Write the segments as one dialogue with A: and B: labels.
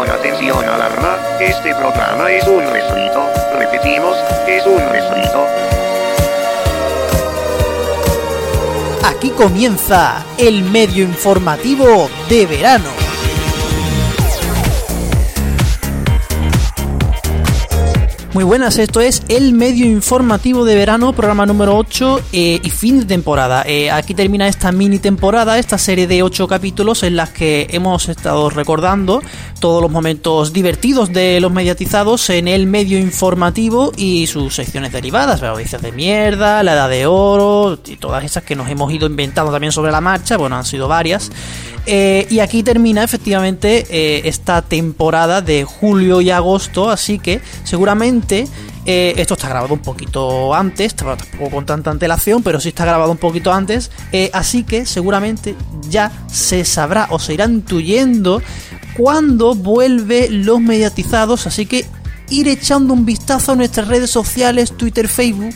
A: Atención, atención, alarma. Este programa es un refrito. Repetimos, es un refrito.
B: Aquí comienza el medio informativo de verano. Muy buenas, esto es el medio informativo de verano, programa número 8 eh, y fin de temporada. Eh, aquí termina esta mini temporada, esta serie de 8 capítulos en las que hemos estado recordando todos los momentos divertidos de los mediatizados en el medio informativo y sus secciones derivadas, noticias de mierda, la edad de oro y todas esas que nos hemos ido inventando también sobre la marcha, bueno, han sido varias. Eh, y aquí termina efectivamente esta temporada de julio y agosto, así que seguramente eh, esto está grabado un poquito antes, tampoco con tanta antelación, pero sí está grabado un poquito antes, eh, así que seguramente ya se sabrá o se irá intuyendo cuándo vuelve los mediatizados, así que ir echando un vistazo a nuestras redes sociales, Twitter, Facebook,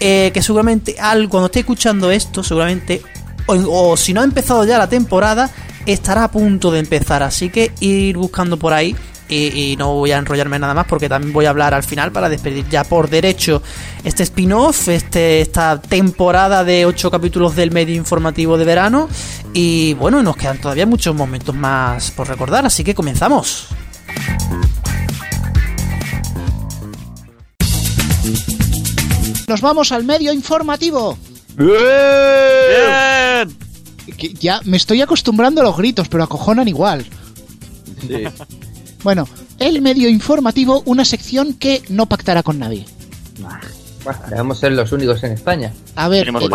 B: eh, que seguramente al, cuando esté escuchando esto, seguramente, o, o si no ha empezado ya la temporada, estará a punto de empezar, así que ir buscando por ahí y, y no voy a enrollarme nada más porque también voy a hablar al final para despedir ya por derecho este spin-off, este, esta temporada de 8 capítulos del medio informativo de verano y bueno, nos quedan todavía muchos momentos más por recordar, así que comenzamos.
C: Nos vamos al medio informativo.
D: ¡Bien!
C: Ya me estoy acostumbrando a los gritos, pero acojonan igual.
D: Sí.
C: Bueno, el medio informativo, una sección que no pactará con nadie.
E: Bueno, debemos ser los únicos en España.
C: A ver,
D: ¿Tenemos
C: eh,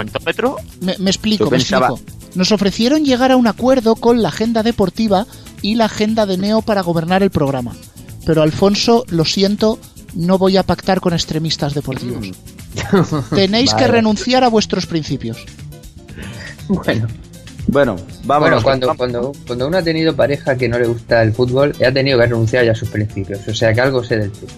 C: me, me explico, me explico. Nos ofrecieron llegar a un acuerdo con la agenda deportiva y la agenda de Neo para gobernar el programa. Pero Alfonso, lo siento, no voy a pactar con extremistas deportivos. Tenéis que renunciar a vuestros principios.
E: Bueno,
D: Bueno, vamos.
E: bueno cuando, cuando, cuando uno ha tenido pareja que no le gusta el fútbol, ha tenido que renunciar ya a sus principios. O sea que algo sé del fútbol.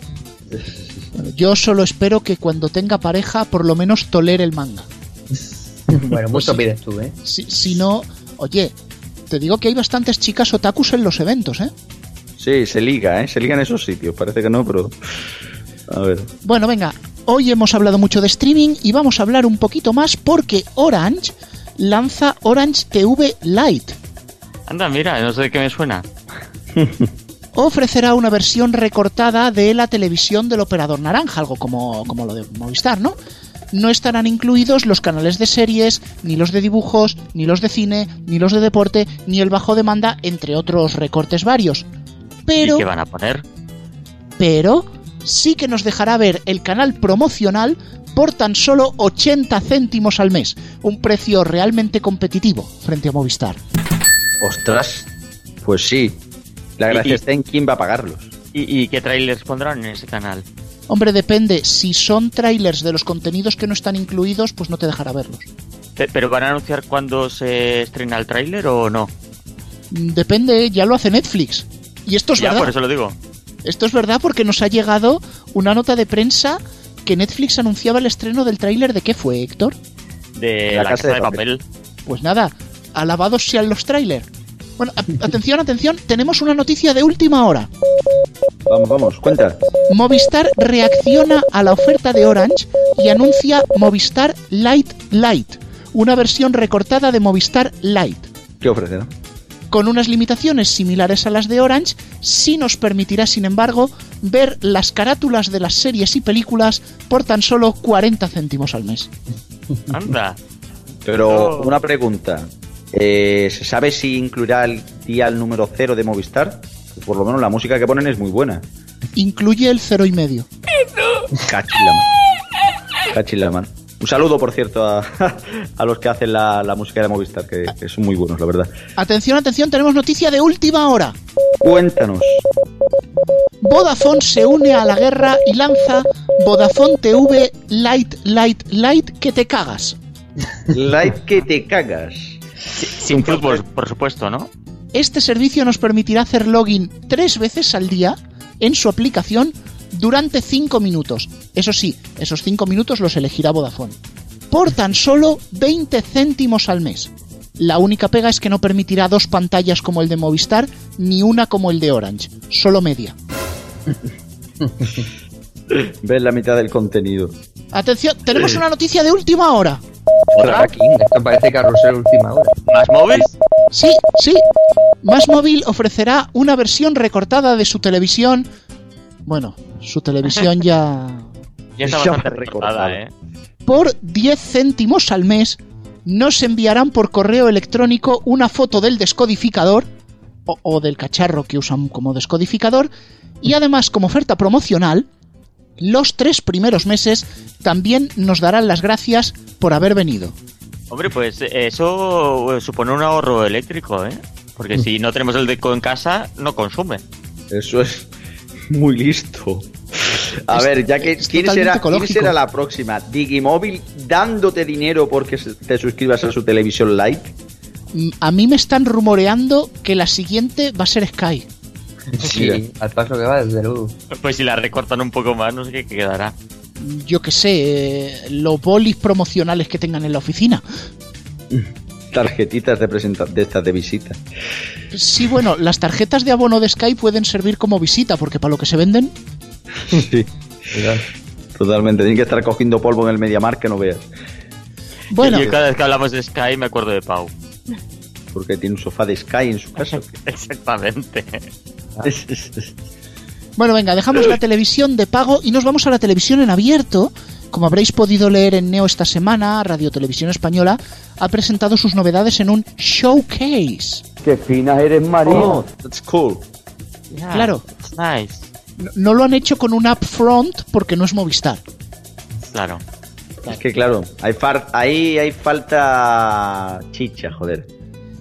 C: Bueno, yo solo espero que cuando tenga pareja por lo menos tolere el manga.
E: Bueno, mucho pides tú, ¿eh?
C: Si, si no, oye, te digo que hay bastantes chicas otakus en los eventos, ¿eh?
D: Sí, se liga, ¿eh? Se liga en esos sitios. Parece que no, pero. A ver.
C: Bueno, venga, hoy hemos hablado mucho de streaming y vamos a hablar un poquito más porque Orange lanza Orange TV Lite.
F: Anda, mira, no sé de qué me suena.
C: Ofrecerá una versión recortada de la televisión del operador naranja, algo como, como lo de Movistar, ¿no? No estarán incluidos los canales de series, ni los de dibujos, ni los de cine, ni los de deporte, ni el bajo demanda, entre otros recortes varios. Pero...
F: ¿Y qué van a poner?
C: pero sí que nos dejará ver el canal promocional por tan solo 80 céntimos al mes, un precio realmente competitivo frente a Movistar.
D: Ostras. Pues sí. La gracia
F: y-
D: está en quién va a pagarlos.
F: ¿Y, y qué trailers pondrán en ese canal?
C: Hombre, depende, si son trailers de los contenidos que no están incluidos, pues no te dejará verlos.
F: Pe- ¿Pero van a anunciar cuándo se estrena el tráiler o no?
C: Mm, Depende, ya lo hace Netflix. Y esto es
F: ya,
C: verdad.
F: por eso lo digo.
C: Esto es verdad porque nos ha llegado una nota de prensa que Netflix anunciaba el estreno del tráiler de qué fue, Héctor?
F: De
D: La
F: la,
D: Casa
F: casa,
D: de
F: de
D: Papel.
F: papel.
C: Pues nada, alabados sean los trailers. Bueno, atención, atención, tenemos una noticia de última hora.
D: Vamos, vamos, cuenta.
C: Movistar reacciona a la oferta de Orange y anuncia Movistar Lite Lite, una versión recortada de Movistar Lite.
D: ¿Qué ofrece, no?
C: Con unas limitaciones similares a las de Orange, sí nos permitirá, sin embargo, ver las carátulas de las series y películas por tan solo 40 céntimos al mes.
F: Anda.
D: Pero
F: No.
D: una pregunta. Eh, ¿Se sabe si incluirá el dial número cero de Movistar? Por lo menos la música que ponen es muy buena.
C: Incluye el cero y medio.
D: Cachilaman. Cachilaman. Un saludo, por cierto, a, a los que hacen la, la música de Movistar, que, que son muy buenos, la verdad.
C: Atención, atención, tenemos noticia de última hora.
D: Cuéntanos.
C: Vodafone se une a la guerra y lanza Vodafone TV Lite Lite Lite que te cagas.
D: Like que te cagas.
F: Sin fútbol, por supuesto, ¿no?
C: Este servicio nos permitirá hacer login tres veces al día en su aplicación durante 5 minutos. Eso sí, esos 5 minutos los elegirá Vodafone. Por tan solo 20 céntimos al mes. La única pega es que no permitirá dos pantallas como el de Movistar, ni una como el de Orange, solo media.
D: Ves la mitad del contenido.
C: Atención, tenemos una noticia de última hora.
E: ¿Otra? Esto parece carrusel última hora.
F: ¿Más móvil?
C: Sí, sí. Más Móvil ofrecerá una versión recortada de su televisión. Bueno, su televisión ya
F: Ya está bastante
D: recortada.
F: recortada, ¿eh?
C: por 10 céntimos al mes nos enviarán por correo electrónico una foto del descodificador o, o del cacharro que usan como descodificador y además como oferta promocional los tres primeros meses también nos darán las gracias por haber venido.
F: Hombre, pues eh, eso eh, supone un ahorro eléctrico, ¿eh? Porque si no tenemos el deco en casa, no consume.
D: Eso es muy listo. A
C: Es-
D: ver, ya que ¿quién será, quién será la próxima? Digimóvil dándote dinero porque te suscribas a su televisión Lite.
C: Mm, A mí me están rumoreando que la siguiente va a ser Sky.
E: Sí, al paso que va, desde luego.
F: Pues si la recortan un poco más, no sé qué quedará.
C: Yo que sé, eh, los bolis promocionales que tengan en la oficina.
D: Tarjetitas de, presenta de estas de visita.
C: Sí, bueno, las tarjetas de abono de Sky pueden servir como visita, porque para lo que se venden,
D: Sí, totalmente. Tienen que estar cogiendo polvo en el Mediamar que no veas.
C: bueno,
F: Yo cada vez que hablamos de Sky me acuerdo de Pau.
D: Porque tiene un sofá de Sky en su casa.
F: Exactamente.
C: bueno, venga, dejamos la televisión de pago y nos vamos a la televisión en abierto. Como habréis podido leer en Neo esta semana, Radio Televisión Española ha presentado sus novedades en un showcase.
D: oh, that's cool.
C: Claro.
F: It's nice.
C: No, no lo han hecho con un upfront porque no es Movistar.
F: Claro.
D: Es que claro, hay far- ahí hay falta chicha, joder.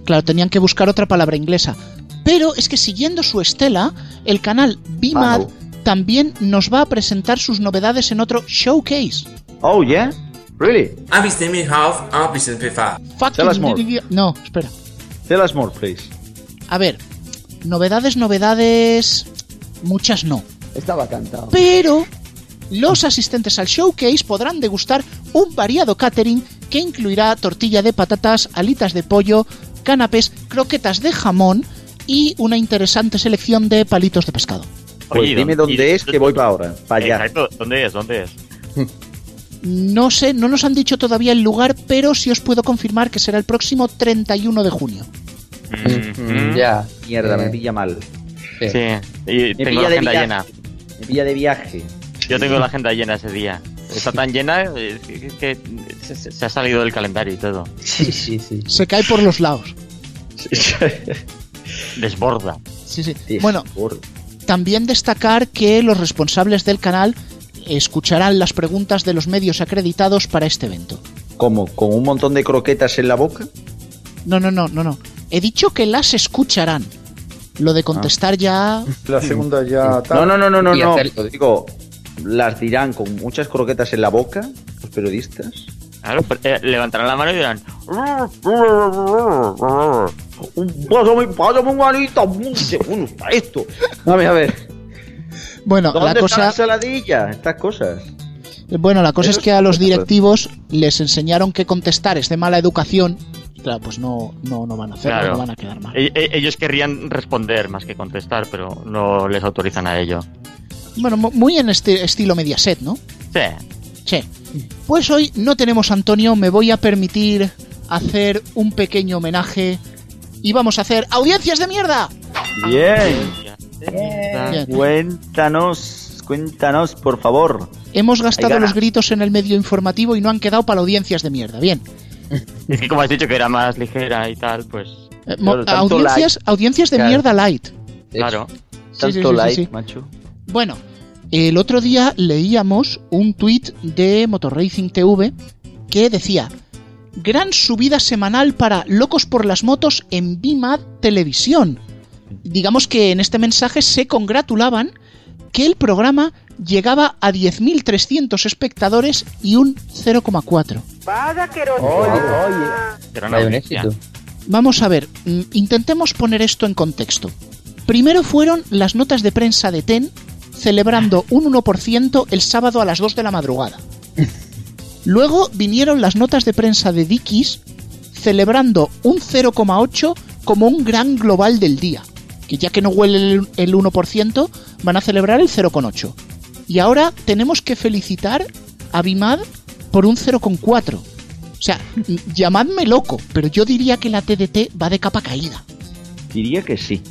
C: Claro, tenían que buscar otra palabra inglesa. Pero es que siguiendo su estela, el canal BIMAD
D: Pago.
C: También nos va a presentar sus novedades en otro showcase.
D: Oh, yeah? Really? Tell us more.
C: No, espera.
D: Tell us more, please.
C: A ver, novedades, novedades, muchas no.
G: Estaba cantado.
C: Pero los asistentes al showcase podrán degustar un variado catering que incluirá tortilla de patatas, alitas de pollo, canapés, croquetas de jamón y una interesante selección de palitos de pescado.
D: Pues
F: Oye,
D: dime
F: ¿dónde-
D: es que voy para ahora. Para allá.
F: Exacto. ¿Dónde es? ¿Dónde es?
C: No sé, no nos han dicho todavía el lugar, pero sí os puedo confirmar que será el próximo 31 de junio.
F: Mm,
E: Ya.
D: Mierda,
E: Eh,
D: me pilla mal.
E: sí.
F: Sí. Y tengo
D: pilla
F: la agenda llena.
D: Me pilla de viaje.
F: Yo tengo la agenda llena ese día. Está tan llena eh, que, se, ha salido del calendario y todo.
E: Sí, sí, sí.
C: Se cae por los lados.
F: Desborda.
C: Sí, sí. Bueno, También destacar que los responsables del canal escucharán las preguntas de los medios acreditados para este evento.
D: ¿Cómo? ¿Con un montón de croquetas en la boca?
C: No, no, no, no, no. He dicho que las escucharán. Lo de contestar ya...
H: La segunda ya
D: No, no, no, no, no, no.
E: hacerlo.
D: Digo, las dirán con muchas croquetas en la boca, los periodistas.
F: Claro, pues, eh, levantarán la mano y dirán.
D: Pásame, pásame un manito. Bueno, está esto. A ver, a ver.
C: Bueno,
D: ¿Dónde
C: la
D: está la
C: cosa,
D: ensaladilla? Estas cosas.
C: bueno, la cosa
D: Eso
C: es que a los
D: cosa.
C: directivos les enseñaron que contestar es de mala educación. Y claro, pues no, no, no van a hacerlo,
F: Claro.
C: no van a quedar mal.
F: E- e- Ellos querrían responder más que contestar, pero no les autorizan a ello.
C: Bueno, mu- muy en este estilo Mediaset, ¿no?
F: Sí.
C: Sí. Pues hoy no tenemos a Antonio, me voy a permitir hacer un pequeño homenaje y vamos a hacer audiencias de mierda.
D: Bien.
C: Bien.
D: Cuéntanos, cuéntanos, por favor.
C: Hemos gastado los gritos en el medio informativo y no han quedado para audiencias de mierda. Bien.
F: Es que como has dicho que era más ligera y tal, pues
C: Eh, audiencias, audiencias de
E: Claro.
C: mierda light.
F: claro.
D: Tanto
C: sí, sí, sí,
D: like,
C: sí.
D: macho.
C: Bueno, el otro día leíamos un tuit de Motorracing TV que decía Gran subida semanal para Locos por las Motos en BIMAD Televisión. Digamos que en este mensaje se congratulaban que el programa llegaba a 10.300 espectadores y un 0,4.
F: Era una
E: Vaya un
F: audiencia.
E: éxito.
C: Vamos a ver, mm, intentemos poner esto en contexto. Primero fueron las notas de prensa de TEN celebrando un 1% el sábado a las 2 de la madrugada. Luego vinieron las notas de prensa de Dickies celebrando un 0,8 como un gran global del día. que ya que no huele el, el 1%, van a celebrar el 0,8. Y ahora tenemos que felicitar a Bimad por un 0,4. O sea, llamadme loco, pero yo diría que la TDT va de capa caída.
D: Diría que sí.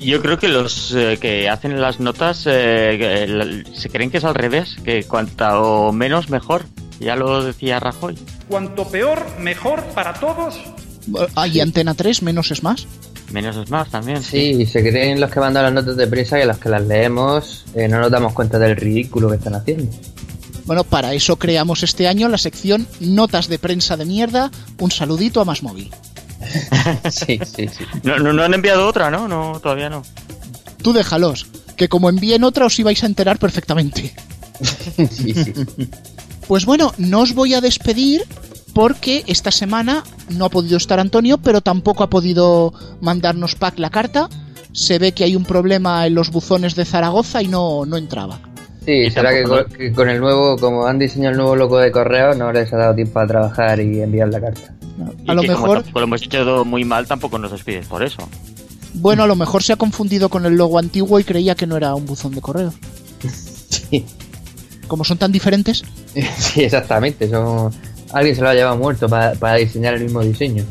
F: Yo creo que los eh, que hacen las notas eh, el- se creen que es al revés, que cuanto menos mejor. Ya lo decía Rajoy.
G: Cuanto peor, mejor para todos.
C: Hay Antena 3, menos es más.
F: Menos es más también.
E: Sí, se creen los que mandan las notas de prensa que los que las leemos eh, no nos damos cuenta del ridículo que están haciendo.
C: Bueno, para eso creamos este año la sección Notas de prensa de mierda. Un saludito a Más Móvil.
E: Sí, sí, sí.
F: No, no, no han enviado otra, ¿no? No, todavía no.
C: Tú déjalos, que como envíen otra os ibais a enterar perfectamente.
E: sí, sí.
C: Pues bueno, no os voy a despedir porque esta semana no ha podido estar Antonio, pero tampoco ha podido mandarnos Pac la carta. Se ve que hay un problema en los buzones de Zaragoza y no, no entraba.
E: Sí, será que con, que con el nuevo, como han diseñado el nuevo loco de correo, no les ha dado tiempo a trabajar y enviar la carta.
F: Y
C: A lo
F: que como
C: mejor,
F: tampoco lo hemos hecho todo muy mal, tampoco nos despides por eso.
C: bueno, a lo mejor se ha confundido con el logo antiguo y creía que no era un buzón de correos.
E: Sí,
C: Como son tan diferentes,
E: sí exactamente. Son... Alguien se lo ha llevado muerto para, para diseñar el mismo diseño.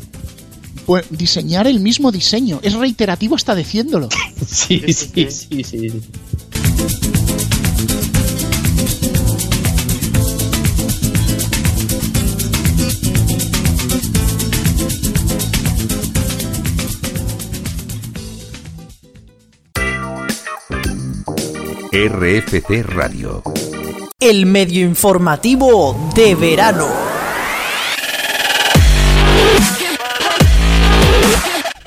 C: pues diseñar el mismo diseño. Es reiterativo hasta diciéndolo.
E: Sí,
F: sí,
E: sí, sí. sí.
H: RFC Radio.
B: El medio informativo de verano.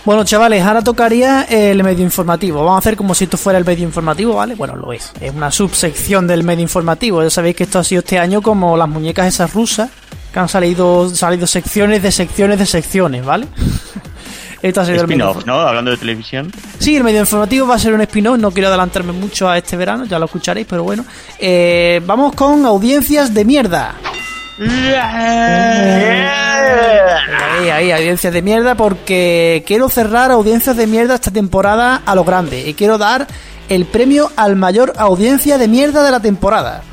B: Bueno, chavales, ahora tocaría el medio informativo. Vamos a hacer como si esto fuera el medio informativo, ¿vale? Bueno, lo es. Es una subsección del medio informativo. Ya sabéis que esto ha sido este año como las muñecas esas rusas, que han salido, salido secciones de secciones de secciones, ¿vale? Esto ha sido el medio
F: Spin-off, ¿no? Hablando de televisión.
B: Sí, el medio informativo va a ser un spin-off, no quiero adelantarme mucho a este verano, ya lo escucharéis, pero bueno. Eh, vamos con audiencias de mierda. Ahí, ahí, audiencias de mierda, porque quiero cerrar audiencias de mierda esta temporada a lo grande. Y quiero dar el premio al mayor audiencia de mierda de la temporada.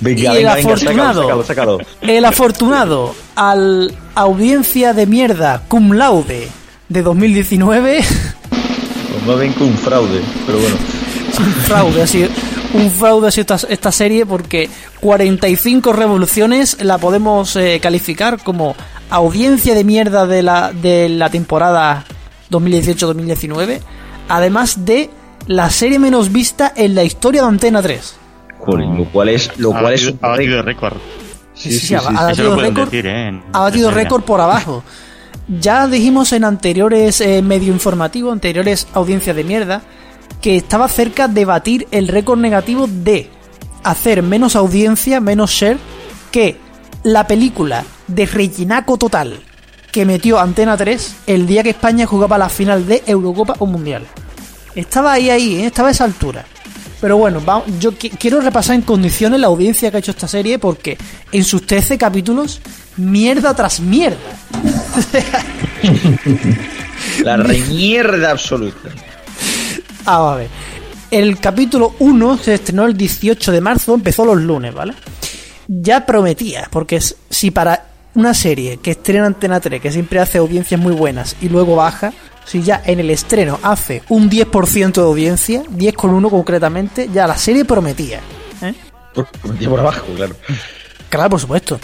D: Venga,
B: Y el
D: venga, venga,
B: afortunado.
D: sácalo, sácalo, sácalo.
B: El afortunado al audiencia de mierda cum laude de 2019.
D: Pues no ven con un fraude, pero bueno.
B: un fraude, ha sido un fraude ha sido esta, esta serie porque 45 revoluciones la podemos eh, calificar como audiencia de mierda de la, de la temporada 2018-2019, además de la serie menos vista en la historia de Antena 3.
D: Joder, lo cual es, lo
F: Ha
D: cual es
F: batido récord.
B: Sí, sí, ha, ha batido récord,
F: ¿eh?
B: Ha batido récord por abajo. Ya dijimos en anteriores eh, medio informativos, anteriores audiencias de mierda, que estaba cerca de batir el récord negativo de hacer menos audiencia, menos share, que la película de Reginaco Total que metió Antena 3 el día que España jugaba la final de Eurocopa o Mundial. Estaba ahí, ahí, ¿eh? estaba a esa altura. Pero bueno, va- yo qui- quiero repasar en condiciones la audiencia que ha hecho esta serie porque en sus 13 capítulos, mierda tras mierda.
D: la remierda absoluta.
B: Ah, a ver. El capítulo 1 se estrenó el 18 de marzo, empezó los lunes, ¿vale? Ya prometía, porque si para una serie que estrena Antena 3, que siempre hace audiencias muy buenas y luego baja, si ya en el estreno hace un 10% de audiencia, 10,1 concretamente, ya la serie prometía. ¿eh?
D: Por, abajo, claro.
B: Claro, por supuesto.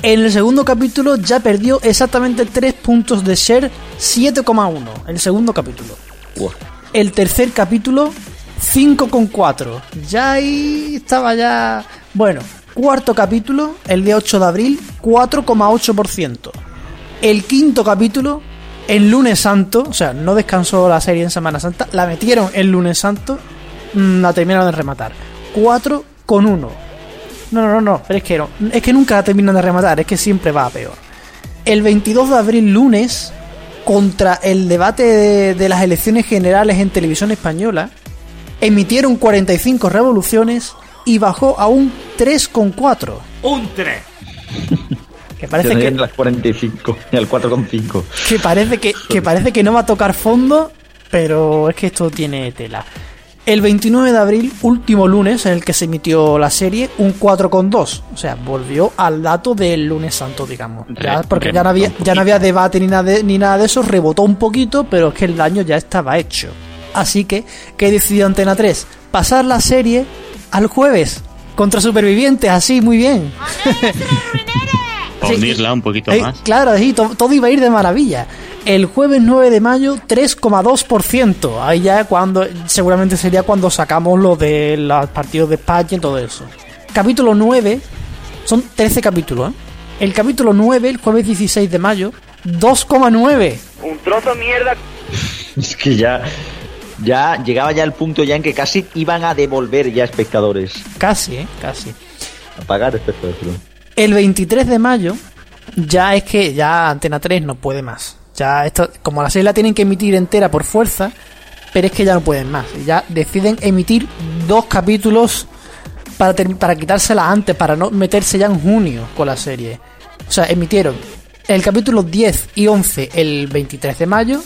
B: En el segundo capítulo ya perdió exactamente 3 puntos de share, 7,1. El segundo capítulo. El tercer capítulo, 5,4. Ya ahí estaba ya... Bueno, cuarto capítulo, el de 8 de abril, 4,8%. El quinto capítulo, el lunes santo, o sea, no descansó la serie en Semana Santa, la metieron el lunes santo, mm, la terminaron de rematar. 4,1. No, no, no, no, pero es que no, es que nunca la terminan de rematar, es que siempre va a peor. El 22 de abril, lunes, contra el debate de, de las elecciones generales en televisión española, emitieron 45 revoluciones y bajó a un 3,4.
G: Un 3.
B: Que parece que,
D: las 45, ni al 4,5.
B: que parece que, que parece que no va a tocar fondo, pero es que esto tiene tela. El 29 de abril, último lunes en el que se emitió la serie, un 4,2. O sea, volvió al dato del lunes santo, digamos. Ya,
F: Re-
B: porque ya no, había, ya no había debate ni nada, de, ni nada de eso, rebotó un poquito, pero es que el daño ya estaba hecho. Así que, ¿qué decidió Antena 3? Pasar la serie al jueves. Contra supervivientes, así, muy bien.
F: Hundirla un poquito
B: Eh,
F: más.
B: claro, sí, to- todo iba a ir de maravilla. El jueves 9 de mayo, 3,2%. Ahí ya cuando, seguramente sería cuando sacamos lo de los partidos de España y todo eso. Capítulo 9, son 13 capítulos, ¿eh? El capítulo 9, el jueves 16 de mayo, 2,9.
A: Un trozo de mierda.
D: Es que ya, ya llegaba ya el punto ya en que casi iban a devolver ya espectadores.
B: Casi, ¿eh? Casi.
D: A pagar espectadores.
B: El 23 de mayo, ya es que ya Antena 3 no puede más. Ya esto, como la serie la tienen que emitir entera por fuerza, pero es que ya no pueden más. Ya deciden emitir dos capítulos para, para quitársela antes, para no meterse ya en junio con la serie. O sea, emitieron el capítulo 10 y 11 el 23 de mayo,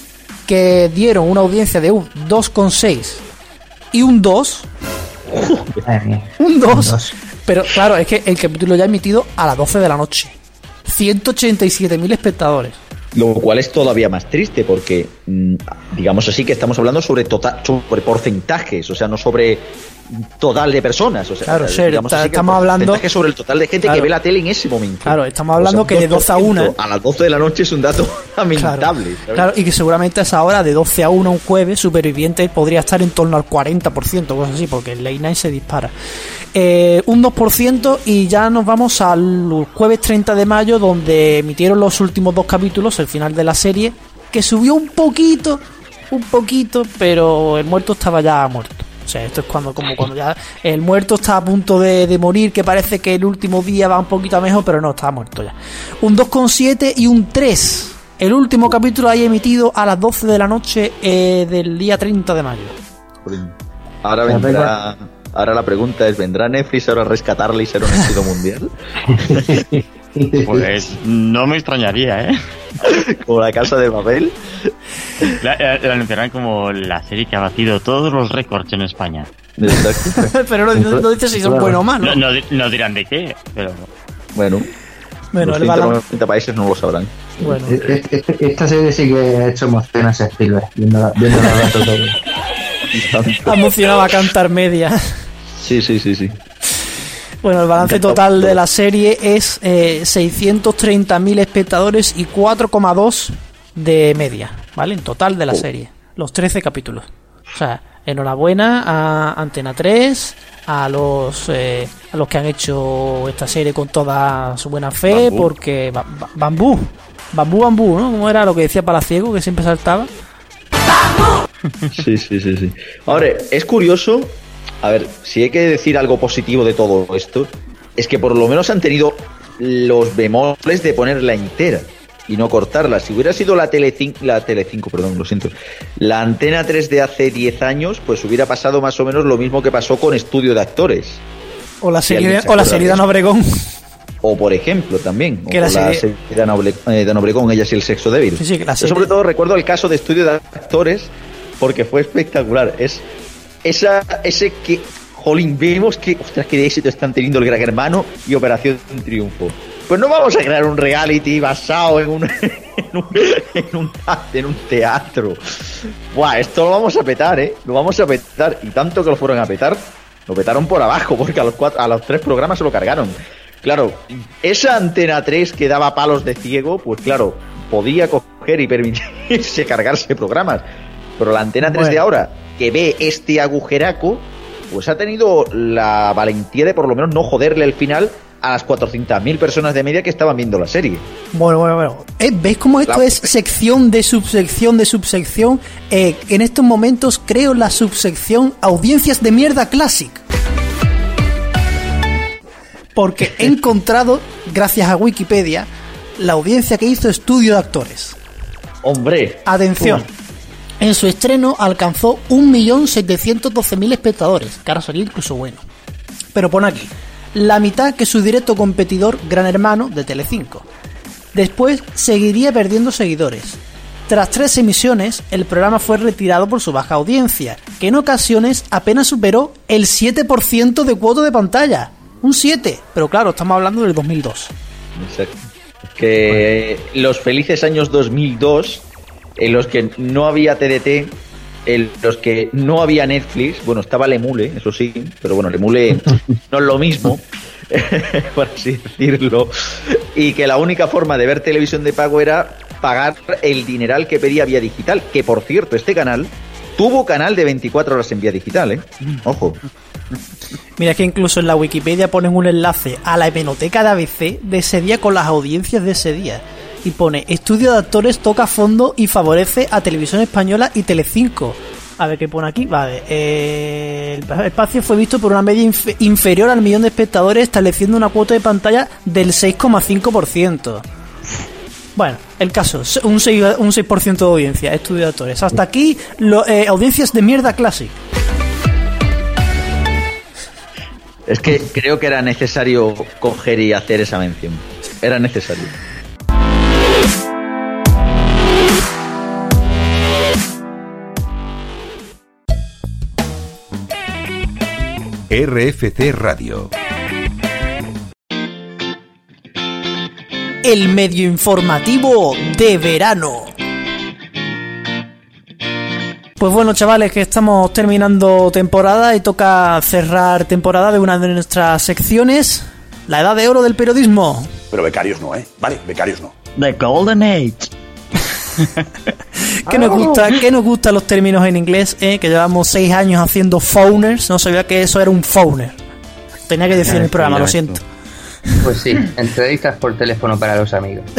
B: que dieron una audiencia de un 2,6 y un 2.
E: Madre mía.
B: Un 2. Pero claro, es que el capítulo ya emitido a las 12 de la noche. 187.000 espectadores.
D: Lo cual es todavía más triste porque, mm, digamos así, que estamos hablando sobre, total, sobre porcentajes, o sea, no sobre total de personas. O sea,
B: Claro, Ser, estamos hablando-
D: sobre el total de gente
B: Claro.
D: que ve la tele en ese momento.
B: Claro, estamos hablando que de 12 a 1,
D: 2% A las 12 de la noche es un dato lamentable.
B: claro, y que seguramente a esa hora de 12 a 1 un jueves, Superviviente podría estar en torno al 40%, cosas así, porque el late night se dispara. Eh, un 2% y ya nos vamos al jueves 30 de mayo, donde emitieron los últimos dos capítulos, el final de la serie, que subió un poquito, un poquito, pero el muerto estaba ya muerto. O sea, esto es cuando, como cuando ya el muerto está a punto de, de morir, que parece que el último día va un poquito mejor, pero no, está muerto ya. Un 2,7 y un 3. El último capítulo ahí emitido a las 12 de la noche eh, del día 30 de mayo.
D: Ahora vendrá. Ahora la pregunta es: ¿vendrá Netflix ahora a rescatarle y ser un éxito mundial?
F: Pues no me extrañaría, ¿eh?
D: Como la casa de Babel.
F: La, la- la anunciarán como la serie que ha batido todos los récords en España.
B: pero no, no- no dice si son buenos o malos.
F: No, no, di- no dirán de qué, pero
D: Bueno,
B: Bueno,
D: los
B: el balance.
D: 190 países no lo sabrán.
B: Bueno,
E: E- e- e- Esta serie sí que ha hecho emociones a Spielberg, viendo, viendo los datos todo.
B: Ha emocionado a cantar media.
D: Sí, sí, sí, sí.
B: Bueno, el balance total de la serie es eh, 630.000 espectadores y 4,2 de media, ¿vale? En total de la serie. Los 13 capítulos. O sea, enhorabuena a Antena 3, a los eh, a los que han hecho esta serie con toda su buena fe,
D: Bambú.
B: porque ba- ba- bambú, bambú, bambú, ¿no? ¿Cómo era lo que decía Palaciego que siempre saltaba?
D: Sí, sí, sí, sí. Ahora, es curioso, a ver, si hay que decir algo positivo de todo esto, es que por lo menos han tenido los bemoles de ponerla entera y no cortarla. Si hubiera sido la Tele 5, la Tele 5, perdón, lo siento, la Antena 3 de hace 10 años, pues hubiera pasado más o menos lo mismo que pasó con Estudio de Actores.
B: O la serie,
D: se
B: o la serie
D: de
B: de
D: eso.
B: Obregón.
D: O por ejemplo también, o
B: Que la
D: con la
B: serie-
D: serie de eh, de Ana Obregón, ella y el sexo débil.
B: Sí, sí,
D: Yo
B: serie-
D: sobre todo recuerdo el caso de estudio de actores porque fue espectacular. Es esa, ese que, jolín, vemos que, ostras, de éxito están teniendo el Gran Hermano y Operación Triunfo. Pues no vamos a crear un reality basado en un, en un, en un, en un teatro. Buah, esto lo vamos a petar, ¿eh? Lo vamos a petar. Y tanto que lo fueron a petar, lo petaron por abajo, porque a los, cuatro, a los tres programas se lo cargaron. Claro, esa antena 3 que daba palos de ciego, pues claro, podía coger y permitirse cargarse programas. Pero la antena 3 de ahora, que ve este agujeraco, pues ha tenido la valentía de por lo menos no joderle el final a las 400.000 personas de media que estaban viendo la serie.
B: Bueno, bueno, bueno. Eh, ¿Veis cómo esto
D: La-
B: es sección de subsección de subsección? Eh, en estos momentos creo la subsección Audiencias de Mierda Classic. Porque he encontrado, gracias a Wikipedia, la audiencia que hizo estudio de actores.
D: Hombre,
B: Atención. En su estreno alcanzó 1.712.000 espectadores, que ahora sería incluso bueno. Pero pone aquí, la mitad que su directo competidor Gran Hermano de Telecinco. Después seguiría perdiendo seguidores. Tras tres emisiones, el programa fue retirado por su baja audiencia, que en ocasiones apenas superó el 7% de cuota de pantalla. Un 7, pero claro, estamos hablando del 2002.
D: Exacto. Que los felices años 2002, en los que no había TDT, en los que no había Netflix, bueno, estaba Lemule, eso sí, pero bueno, Lemule no es lo mismo, por así decirlo, y que la única forma de ver televisión de pago era pagar el dineral que pedía Vía Digital, que por cierto, este canal tuvo canal de 24 horas en Vía Digital, ¿eh? Ojo.
B: Mira que incluso en la Wikipedia ponen un enlace a la hemeroteca de ABC de ese día con las audiencias de ese día. Y pone, estudio de actores toca fondo y favorece a Televisión Española y Telecinco. A ver qué pone aquí. Vale. eh, el espacio fue visto por una media inf- inferior al millón de espectadores, estableciendo una cuota de pantalla del 6,5%. Bueno, el caso, un 6%, un 6 de audiencia, estudio de actores. Hasta aquí, lo- eh, audiencias de mierda classic.
D: Es que creo que era necesario coger y hacer esa mención. Era necesario.
H: RFC Radio.
B: el medio informativo de verano. Pues bueno, chavales, que estamos terminando temporada y toca cerrar temporada de una de nuestras secciones, la edad de oro del periodismo.
I: Pero becarios no, ¿eh? Vale, becarios no.
J: The Golden Age.
B: Que nos gusta, que nos gustan los términos en inglés, eh? que llevamos seis años haciendo phoners, no sabía que eso era un phoner. Tenía que decir en el programa, lo siento.
E: Pues sí, entrevistas por teléfono para los amigos.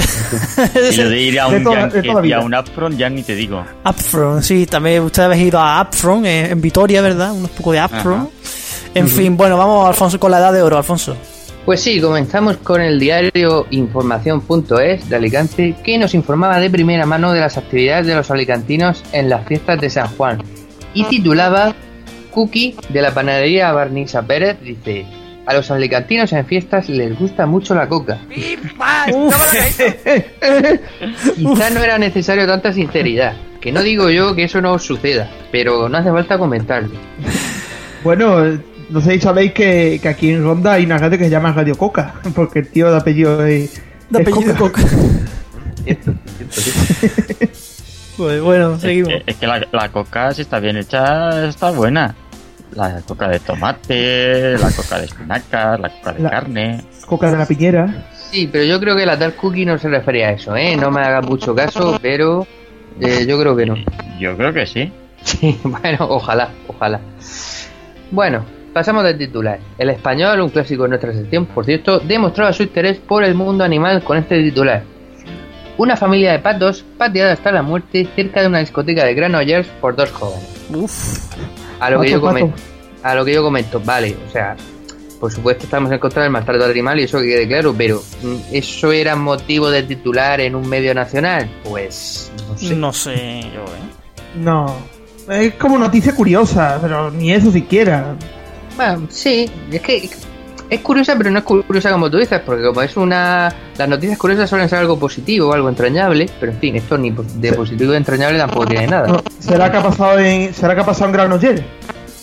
F: Y lo de ir a
B: De
F: un
B: toda-
F: y a Upfront ya ni te digo.
B: Upfront, sí, también ustedes habéis ido a Upfront eh, en Vitoria, ¿verdad? Unos poco de Upfront. En fin, bueno, vamos, Alfonso, con la edad de oro, Alfonso.
E: Pues sí, comenzamos con el diario información.es de Alicante, que nos informaba de primera mano de las actividades de los alicantinos en las fiestas de San Juan. Y titulaba Cookie de la panadería Barnisa Pérez, dice, a los alicantinos en fiestas les gusta mucho la coca. Quizá no era necesario tanta sinceridad, que no digo yo que eso no os suceda, pero no hace falta comentarlo.
K: Bueno, no sé si sabéis que, que aquí en Ronda hay una radio que se llama Radio Coca, porque el tío de apellido es,
B: De
K: es
B: apellido
K: Coca.
B: Pues bueno, seguimos.
F: Es, es que la, la coca, si está bien hecha, está buena. La coca de tomate, la coca de espinacas, la coca de
K: La-
F: carne.
K: Coca de la piñera.
E: Sí, pero yo creo que la tal cookie no se refería a eso, ¿eh? No me haga mucho caso, pero eh, yo creo que no.
F: Yo creo que sí.
E: Sí, bueno, ojalá, ojalá. Bueno, pasamos del titular. El español, un clásico de nuestra sección, por cierto, demostraba su interés por el mundo animal con este titular. Una familia de patos pateada hasta la muerte cerca de una discoteca de Granollers por dos jóvenes.
B: Uf.
E: A lo que yo comento, a lo que yo comento, vale, o sea, por supuesto estamos en contra del maltrato animal y eso que quede claro, pero mm, ¿eso era motivo de titular en un medio nacional? Pues no sé.
B: No sé, yo, ¿eh?
K: No. Es como noticia curiosa, pero ni eso siquiera.
E: Bueno, sí, es que es curiosa, pero no es curiosa como tú dices, porque como es una... Las noticias curiosas suelen ser algo positivo, algo entrañable, pero en fin, esto ni de positivo y entrañable tampoco tiene nada.
K: ¿Será que ha pasado en, será que ha pasado en Granollers?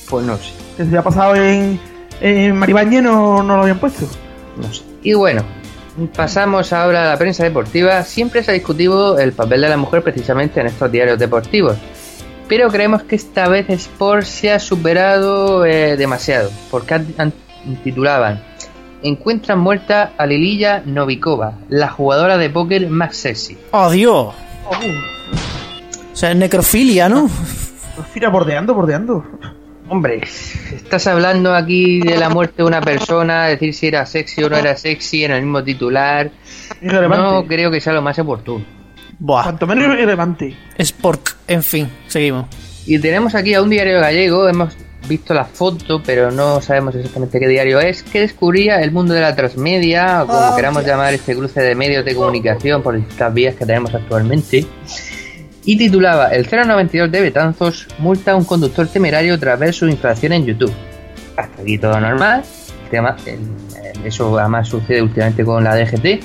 E: Pues no sé,
K: Que ha pasado en, en Maribañe no, no lo habían puesto.
E: no sé. Y bueno, pasamos ahora a la prensa deportiva. Siempre se ha discutido el papel de la mujer precisamente en estos diarios deportivos. Pero creemos que esta vez Sport se ha superado eh, demasiado, porque titulaban Encuentran muerta a Lililla Novikova, la jugadora de póker más sexy.
B: ¡Adiós! O sea, es necrofilia, ¿no?
K: Mira, bordeando, bordeando.
E: Hombre, estás hablando aquí de la muerte de una persona, decir si era sexy o no era sexy en el mismo titular. No creo que sea lo más oportuno.
B: Buah.
K: Cuanto menos irrelevante.
B: Sport. En fin, seguimos.
E: Y tenemos aquí a un diario gallego, hemos visto la foto, pero no sabemos exactamente qué diario es, que descubría el mundo de la transmedia, o como
B: Ah,
E: queramos llamar este cruce de medios de comunicación por distintas vías que tenemos actualmente. Y titulaba El 092 de Betanzos multa a un conductor temerario tras ver su infracción en YouTube. Hasta aquí todo normal. Tema, el- eso además sucede últimamente con la DGT.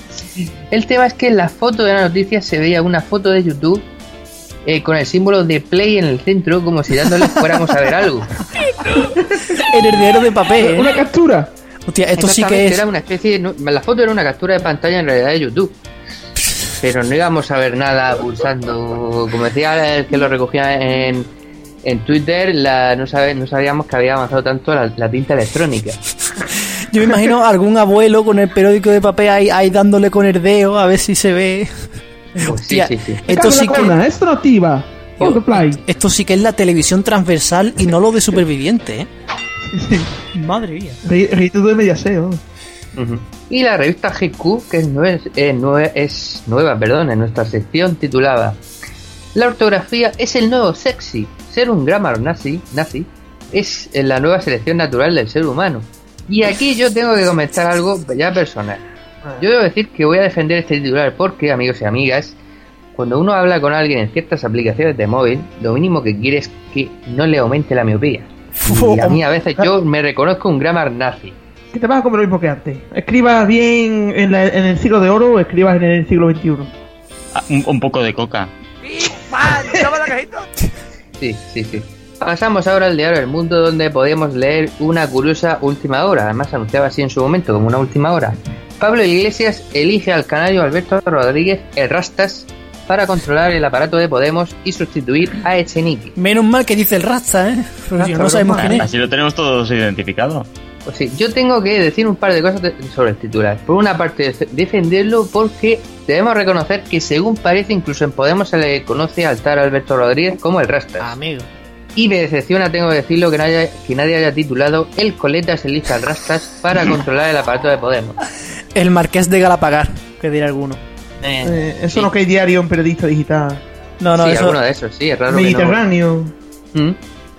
E: El tema es que en la foto de la noticia se veía una foto de YouTube eh, con el símbolo de Play en el centro, como si dándole fuéramos a ver algo.
B: El heredero de papel. ¿eh?
K: Una captura.
B: Hostia, esto sí que es.
E: Era una especie no, la foto era una captura de pantalla en realidad de YouTube. Pero no íbamos a ver nada pulsando. Como decía el que lo recogía en, en Twitter, la, no, sabe- no sabíamos que había avanzado tanto la, la tinta electrónica.
B: Yo me imagino algún abuelo con el periódico de papel ahí, ahí dándole con el dedo a ver si se ve.
E: Pues sí,
B: Hostia,
E: sí, sí.
K: Me
B: Esto sí
K: la
B: que.
K: cola, Esto no activa. Otro play.
B: Esto sí que es la televisión transversal y no lo de superviviente, ¿eh? Madre mía.
K: Ri- Rito de Mediaseo.
E: Y la revista GQ, que es, nue- eh, es nueva, perdón, en nuestra sección titulada La ortografía es el nuevo sexy. Ser un grammar nazi, nazi es la nueva selección natural del ser humano. Y aquí yo tengo que comentar algo ya personal. Yo debo decir que voy a defender este titular porque, amigos y amigas, cuando uno habla con alguien en ciertas aplicaciones de móvil, lo mínimo que quiere es que no le aumente la miopía. Y a mí a veces yo me reconozco un grammar nazi.
K: Que te vas a comer lo mismo que antes. Escribas bien en, la- en el siglo de oro o escribas en el siglo XXI.
F: Ah, un, un poco de coca.
E: Sí, sí, sí. Pasamos ahora al diario El Mundo, donde podíamos leer una curiosa última hora. Además, anunciaba así en su momento como una última hora. Pablo Iglesias elige al canario Alberto Rodríguez el Rastas para controlar el aparato de Podemos y sustituir a Echenique.
B: Menos mal que dice el Rasta, ¿eh? No, no sabemos quién es.
F: Así lo tenemos todos identificado.
E: Pues sí, yo tengo que decir un par de cosas de- sobre el titular. Por una parte, def- defenderlo porque debemos reconocer que, según parece, incluso en Podemos se le conoce al tal Alberto Rodríguez como el Rastas.
B: Amigo.
E: Y me decepciona, tengo que decirlo, que nadie, que nadie haya titulado El Coletas elige al Rastas para controlar el aparato de Podemos.
B: El marqués de Galapagar, que dirá alguno.
K: Eh, eso no que hay diario en periodista digital.
B: No, no,
E: sí,
B: eso.
E: alguno de esos, sí, es raro que no.
K: Mediterráneo.
E: Mm.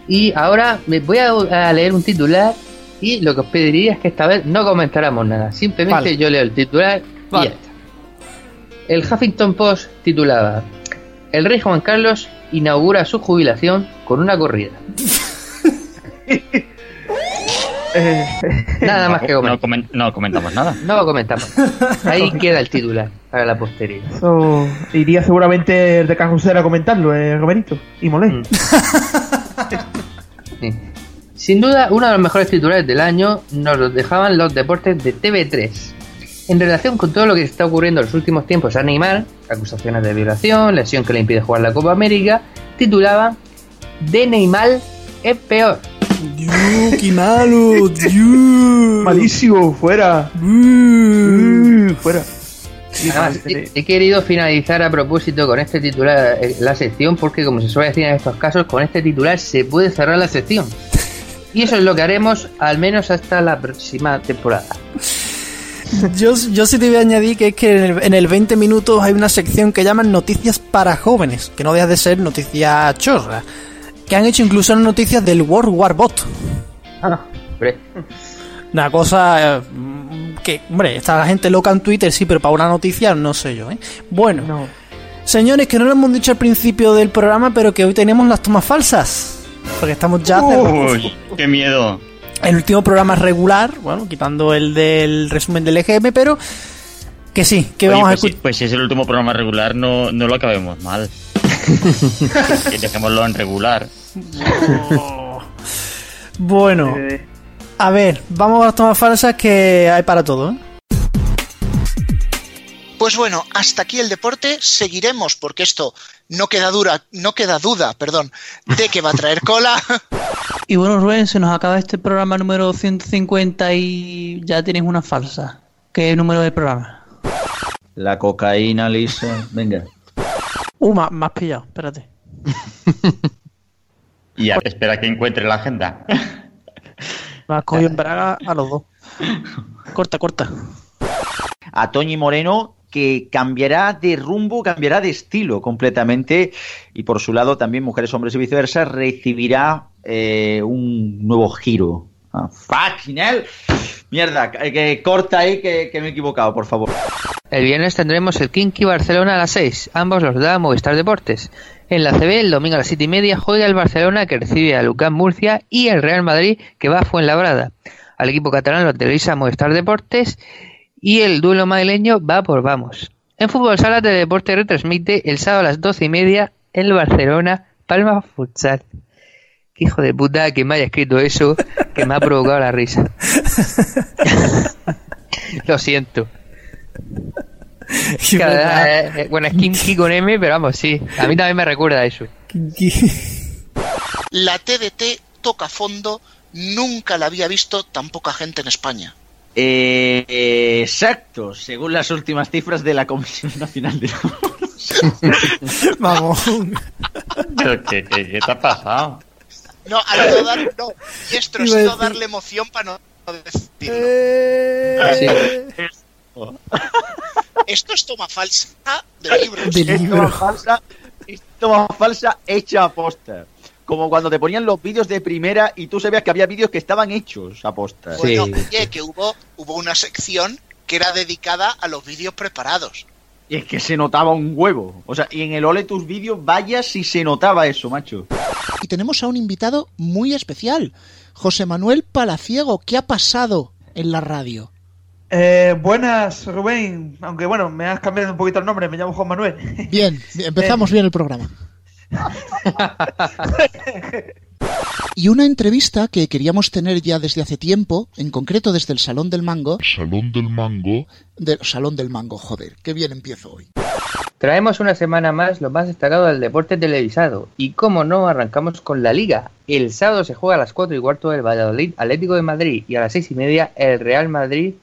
E: Y ahora me voy a, a leer un titular y lo que os pediría es que esta vez no comentáramos nada. Simplemente
B: Vale.
E: yo leo el titular
B: Vale.
E: y ya está. El Huffington Post titulaba El rey Juan Carlos inaugura su jubilación con una corrida.
K: Eh,
E: Nada más que
F: No,
E: comentar.
F: comen- no comentamos nada.
E: No comentamos. Ahí queda el titular para la posteridad.
K: eso iría seguramente el de Carrusel a comentarlo, eh, Roberito. Y Molé.
E: Mm. Sí. Sin duda, uno de los mejores titulares del año nos los dejaban los deportes de TV3. En relación con todo lo que está ocurriendo en los últimos tiempos a Neymar, acusaciones de violación, lesión que le impide jugar la Copa América, titulaba De Neymar es peor.
B: Dios, qué malo, Dios.
K: Malísimo, fuera.
B: Mm.
K: Fuera.
E: Además, he, he querido finalizar a propósito con este titular eh, la sección porque, como se suele decir en estos casos, con este titular se puede cerrar la sección. Y eso es lo que haremos al menos hasta la próxima temporada.
B: Yo, yo sí te voy a añadir que es que en el, en el 20 minutos hay una sección que llaman Noticias para jóvenes, que no deja de ser noticias chorras, que han hecho incluso noticias del World War Bot.
E: Ah, hombre.
B: Una cosa eh, que, hombre, está la gente loca en Twitter, sí, pero para una noticia no sé yo, ¿eh? Bueno,
K: No.
B: señores, que no lo hemos dicho al principio del programa, pero que hoy tenemos las tomas falsas. Porque estamos ya...
F: Uy, qué miedo.
B: el último programa regular, bueno, quitando el del resumen del EGM, pero que sí, que
F: Oye,
B: vamos a
F: pues, si,
B: escuchar.
F: pues si es el último programa regular, no, no lo acabemos mal. Que Dejémoslo en regular.
B: Bueno, a ver, vamos a las tomas falsas que hay para todo. ¿eh?
C: Pues bueno, hasta aquí el deporte. Seguiremos porque esto no queda dura, no queda duda, perdón, de que va a traer cola.
B: Y bueno, Rubén, se nos acaba este programa número 150 y ya tienes una falsa. ¿Qué número del programa?
D: La cocaína, Lisa. Venga.
B: Uh, más, más pillado, espérate.
F: Y ya, espera que encuentre la agenda.
B: Me has cogido en braga a los dos. Corta, corta.
D: a Toñi Moreno que cambiará de rumbo, cambiará de estilo completamente y por su lado también Mujeres, Hombres y Viceversa recibirá eh, un nuevo giro. Ah, fucking. Mierda, que, que corta ahí que, que me he equivocado, por favor.
E: El viernes tendremos el Kinky Barcelona a las 6. Ambos los da Movistar Deportes. En la CB, el domingo a las 7 y media, juega el Barcelona que recibe a Lucán Murcia y el Real Madrid que va a Fuenlabrada. al equipo catalán lo televisa Movistar Deportes y el duelo madrileño va por vamos. En Fútbol Sala de Deporte retransmite el sábado a las doce y media el Barcelona Palma Futsal. Qué hijo de puta que me haya escrito eso que me ha provocado la risa. lo siento. Cada- eh, bueno, es Kinky con M, pero vamos, sí. A mí también me recuerda a eso.
C: La TDT toca fondo, nunca la había visto tan poca gente en España.
D: Eh, exacto, según las últimas cifras de la Comisión Nacional de
B: Vamos.
F: ¿Pero qué, qué, qué te ha pasado?
C: No, ha sido dar, no, y esto
B: a decir-
C: darle emoción para no no decirlo.
B: Eh,
C: Esto es toma falsa de libros.
B: De
D: Es
B: libro.
D: toma falsa, es toma falsa hecha a posta. Como cuando te ponían los vídeos de primera y tú sabías que había vídeos que estaban hechos a posta.
C: Bueno,
E: Sí.
C: oye, que hubo, hubo una sección que era dedicada a los vídeos preparados.
D: Y es que se notaba un huevo. O sea, y en el ole tus vídeos, vaya si se notaba eso, macho.
C: Y tenemos a un invitado muy especial, José Manuel Palaciego. ¿Qué ha pasado en la radio?
K: Eh, buenas, Rubén. Aunque bueno, me has cambiado un poquito el nombre, me llamo Juan Manuel.
C: Bien, empezamos bien el programa. Y una entrevista que queríamos tener ya desde hace tiempo, en concreto desde el Salón del Mango.
H: Salón del Mango.
C: Del Salón del Mango, joder, qué bien empiezo hoy.
E: Traemos una semana más lo más destacado del deporte televisado. Y como no, arrancamos con la Liga. El sábado se juega a las 4 y cuarto el Valladolid Atlético de Madrid y a las 6 y media el Real Madrid.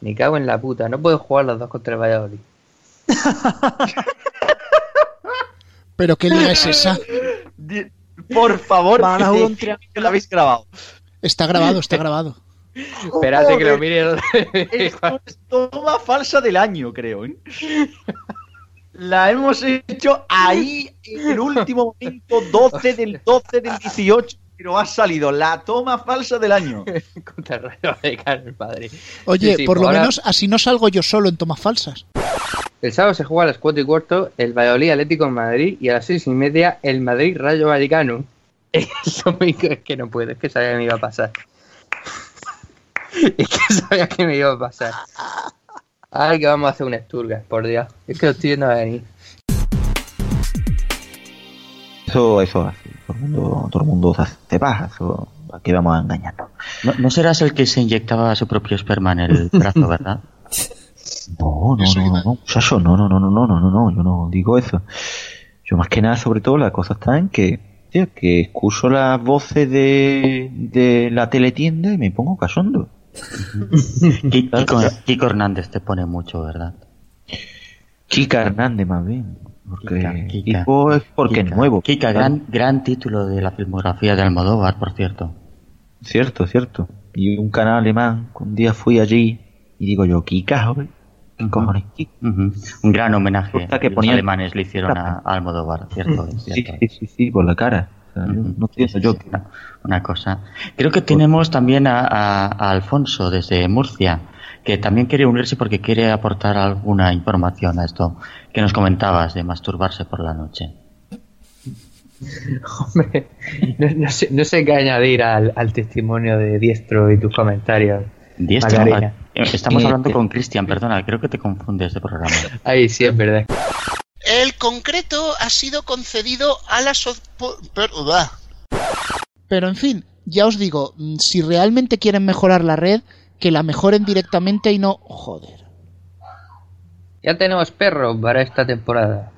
E: Me cago en la puta, no puedo jugar los dos contra el Valladolid.
C: Pero qué liga es esa.
D: Por favor,
B: Van a
D: que- lo habéis grabado.
C: Está grabado, está grabado.
E: Espérate que lo mire.
D: Esto es toma falsa del año, creo. ¿eh? La hemos hecho ahí en el último momento, 12 del 12 del 18, pero ha salido la toma falsa del año.
E: contra el el Madrid.
C: Oye,
E: Sí, sí,
C: por lo
E: ahora-
C: menos así no salgo yo solo en tomas falsas.
E: El sábado se juega a las 4 y cuarto el Valladolid Atlético de Madrid y a las 6 y media el Madrid Rayo Vallecano. El domingo es que no puedo, es que sabía que me iba a pasar. Es que sabía que me iba a pasar. Ay, que vamos a hacer un Sturgas, por Dios. Es que lo estoy viendo venir.
D: Eso, eso hace. Todo el mundo, todo el mundo se hace paja. Eso, aquí vamos a engañarnos.
F: No, no serás el que se inyectaba su propio esperma en el brazo, ¿verdad?
D: No, no, no, no, muchacho, no, no, no, no, no, no, no, yo no digo eso. Yo más que nada, sobre todo, la cosa está en que, tío, que escucho las voces de, de la teletienda y me pongo
F: cachondo. Kiko, Kiko Hernández te pone mucho, ¿verdad?
D: Kika Hernández, más bien. Porque
F: Kika, Kika,
D: Kiko es porque
F: Kika, es
D: nuevo.
F: Kika, gran, gran título de la filmografía de Almodóvar, por cierto.
D: Cierto, cierto. Y un canal alemán, un día fui allí y digo yo, Kika,
F: joven. Un gran homenaje
D: que
F: que los
D: ponían-
F: alemanes le hicieron a, a Almodóvar, cierto,
D: Sí,
F: cierto.
D: sí, sí, sí, por la cara. No entiendo yo.
F: Una, una cosa. Creo que tenemos también a, a- a Alfonso desde Murcia, que también quiere unirse porque quiere aportar alguna información a esto que nos comentabas de masturbarse por la noche.
E: Hombre, no, no sé, no sé qué añadir al, al testimonio de Diestro y tus comentarios.
F: Diestro,
E: Macarena.
F: Eh, estamos
E: Eh,
F: hablando
E: eh.
F: con Cristian, perdona, creo que te confundes de programa.
E: Ay, sí, es verdad.
C: El concreto ha sido concedido a la so-. Pero en fin, ya os digo, mm, si realmente quieren mejorar la red, que la mejoren directamente y no... Joder.
E: Ya tenemos perro para esta temporada.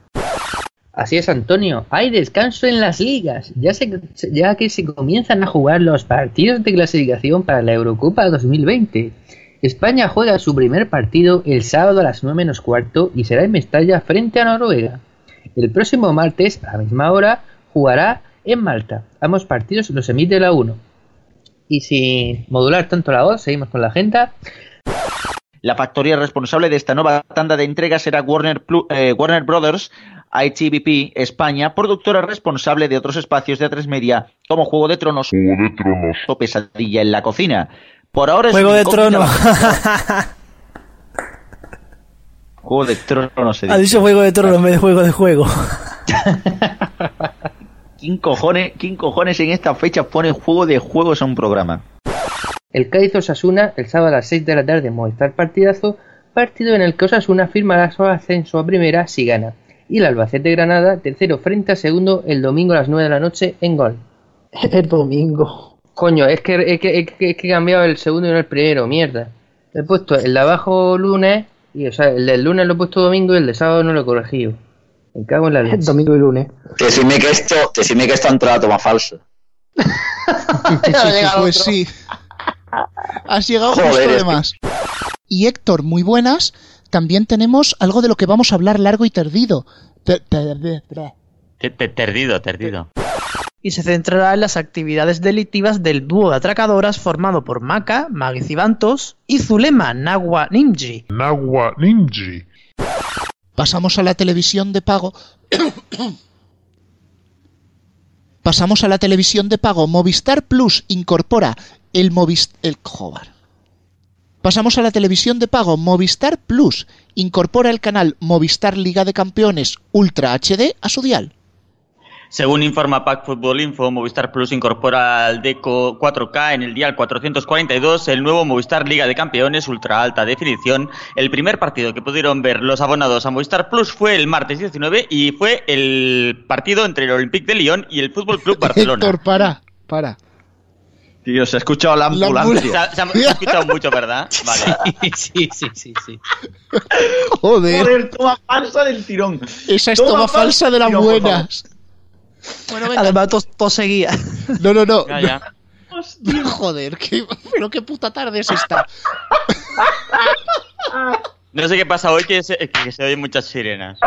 E: Así es, Antonio. Hay descanso en las ligas, ya, se, ya que se comienzan a jugar los partidos de clasificación para la Eurocopa 2020. España juega su primer partido el sábado a las 9 menos cuarto y será en Mestalla frente a Noruega. El próximo martes, a la misma hora, jugará en Malta. Ambos partidos los emite la 1. Y sin modular tanto la voz, seguimos con la agenda.
D: La factoría responsable de esta nueva tanda de entregas será Warner, Plu- eh, Warner Brothers ITVP España, productora responsable de otros espacios de A3 Media como Juego de Tronos
H: Juego de Tronos.
D: o Pesadilla en la cocina. Por ahora es
B: Juego de Tronos.
D: Juego de Tronos. se
B: Ha dicho Juego de Tronos en vez de Juego de Juego.
D: ¿Quién cojones, ¿Quién cojones en esta fecha pone Juego de Juegos a un programa?
E: El Cádiz Osasuna el sábado a las 6 de la tarde Movistar Partidazo, partido en el que Osasuna firmará su ascenso a primera si gana. Y el Albacete Granada, tercero frente a segundo, el domingo a las 9 de la noche en gol.
C: El domingo.
E: Coño, es que, es que, es que, es que he cambiado el segundo y no el primero, mierda. He puesto el de abajo lunes, y o sea, el del lunes lo he puesto domingo y el de sábado no lo he corregido. Me cago en la leche.
C: Domingo y lunes.
J: Decidme que esto, decidme que esto ha entrado a toma falsa.
C: pues sí. Has llegado
J: Joder,
C: justo de
J: que-
C: más. Y Héctor, muy buenas. También tenemos algo de lo que vamos a hablar largo y perdido. Te-
B: y se centrará en las actividades delictivas del dúo de atracadoras formado por Maka, Magui Cibantos y Zulema Nagua Nimji.
H: Nagua Ninji.
C: Pasamos a la televisión de pago. Pasamos a la televisión de pago. Movistar Plus incorpora el Movistar. El joder. Pasamos a la televisión de pago. Movistar Plus incorpora el canal Movistar Liga de Campeones Ultra HD a su dial.
F: Según informa Pack Football Info, Movistar Plus incorpora al Deco 4K en el dial 442 el nuevo Movistar Liga de Campeones Ultra Alta Definición. El primer partido que pudieron ver los abonados a Movistar Plus fue el martes 19 y fue el partido entre el Olympique de Lyon y el Fútbol Club Barcelona.
C: Héctor, para, para.
D: Tío, se ha escuchado la
C: La
D: ambulancia.
F: Se ha, se escuchado mucho, ¿verdad? Vale.
B: sí, sí, sí, sí.
C: Joder.
D: Joder, toma falsa del tirón.
C: Esa es toma falsa de las buenas. Bueno, venga.
B: Además, todo, seguía.
C: No, no, no.
F: Ya, ya.
C: Joder, qué, pero qué puta tarde es esta.
F: No sé qué pasa hoy, que se, que se oyen muchas sirenas.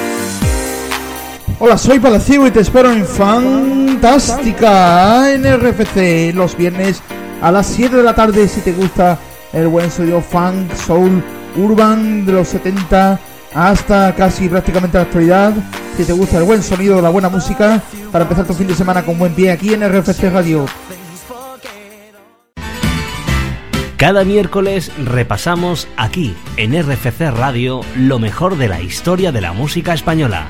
K: Hola, soy Palacio y te espero en Fantástica en RFC los viernes a las 7 de la tarde si te gusta el buen sonido funk, soul, urban de los 70 hasta casi prácticamente la actualidad. Si te gusta el buen sonido, la buena música, para empezar tu fin de semana con buen pie aquí en RFC Radio.
L: Cada miércoles repasamos aquí, en RFC Radio, lo mejor de la historia de la música española.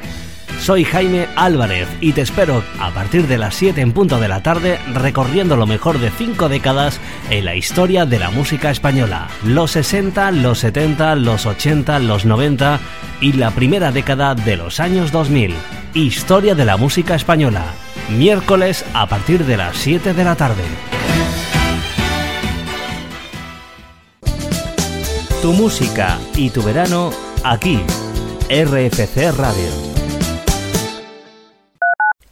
L: Soy Jaime Álvarez y te espero a partir de las 7 en punto de la tarde recorriendo lo mejor de 5 décadas en la historia de la música española. Los 60, los 70, los 80, los 90 y la primera década de los años 2000. Historia de la música española. Miércoles a partir de las 7 de la tarde. Tu música y tu verano aquí, RFC Radio.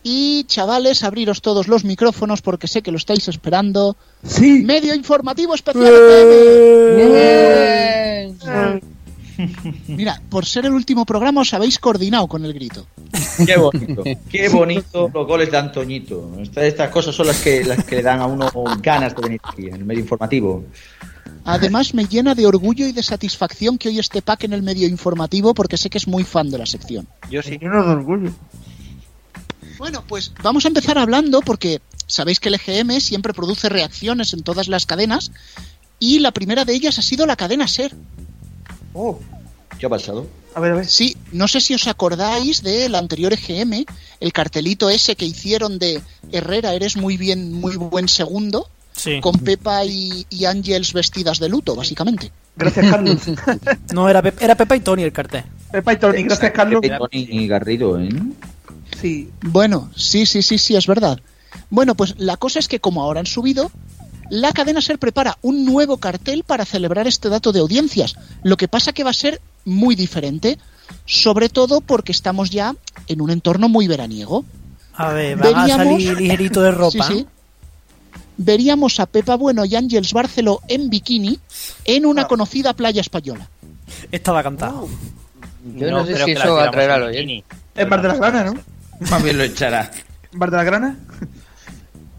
C: Y chavales, abriros todos los micrófonos porque sé que lo estáis esperando.
K: Sí.
C: Medio informativo especial. FM. Mira, por ser el último programa os habéis coordinado con el grito.
D: Qué bonito, qué bonito los goles de Antoñito. Estas, estas cosas son las que, las que le dan a uno ganas de venir aquí, en el medio informativo.
C: Además me llena de orgullo y de satisfacción que hoy esté Pac en el medio informativo porque sé que es muy fan de la sección.
D: Yo sí.
K: Lleno de orgullo.
C: Bueno, pues vamos a empezar hablando porque sabéis que el EGM siempre produce reacciones en todas las cadenas y la primera de ellas ha sido la cadena SER.
D: Oh, ¿qué ha pasado?
K: A ver, a ver.
C: Sí, no sé si os acordáis del anterior EGM, el cartelito ese que hicieron de Herrera, eres muy bien, muy buen segundo,
B: Sí.
C: con Pepa y, y Ángels vestidas de luto, básicamente.
K: Gracias, Carlos.
B: No, era, Pe- era Pepa y Tony el cartel.
K: Pepa y Tony, gracias, Carlos.
D: Tony y Garrido, ¿eh?
K: Sí.
C: Bueno, sí, sí, sí, sí, es verdad. Bueno, pues la cosa es que como ahora han subido, la cadena SER prepara un nuevo cartel para celebrar este dato de audiencias. Lo que pasa que va a ser muy diferente, sobre todo porque estamos ya en un entorno muy veraniego.
B: A ver, van a
C: Veríamos-
B: salir ligerito de ropa.
C: Sí, sí. Veríamos a Pepa Bueno y Ángels Barceló en bikini en una conocida playa española.
B: Estaba cantado.
E: Yo no, sé si eso va a al oyente.
K: Es ¿no?
D: Más bien lo echará.
K: Bar de la Grana.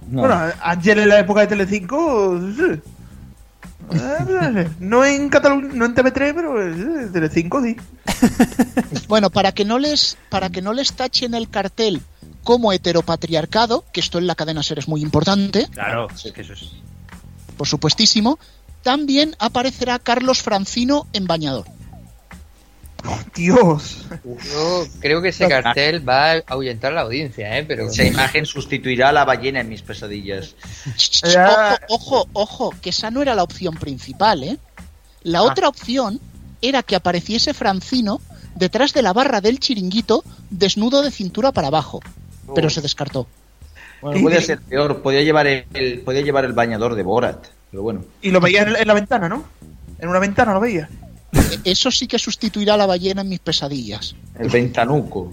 D: No.
K: Bueno, Ángel en la época de Telecinco. sí. No en Cataluña, no en TV3, pero eh, Telecinco sí.
C: Bueno, para que no les para que no les tachen el cartel como heteropatriarcado, que esto en la cadena ser es muy importante,
M: Claro, es que eso es.
C: por supuestísimo, también aparecerá Carlos Francino en bañador.
K: Dios.
E: Yo creo que ese cartel va a ahuyentar a la audiencia, ¿eh? Pero...
N: Esa imagen sustituirá a la ballena en mis pesadillas.
C: Ojo, ojo, ojo, que esa no era la opción principal, ¿eh? La otra opción era que apareciese Francino detrás de la barra del chiringuito, desnudo de cintura para abajo, pero se descartó.
N: Bueno, podía ser peor, podía llevar el, podía llevar el bañador de Borat, pero bueno.
K: Y lo veía en, en la ventana, ¿no? En una ventana lo veía.
C: Eso sí que sustituirá a la ballena en mis pesadillas.
N: El ventanuco.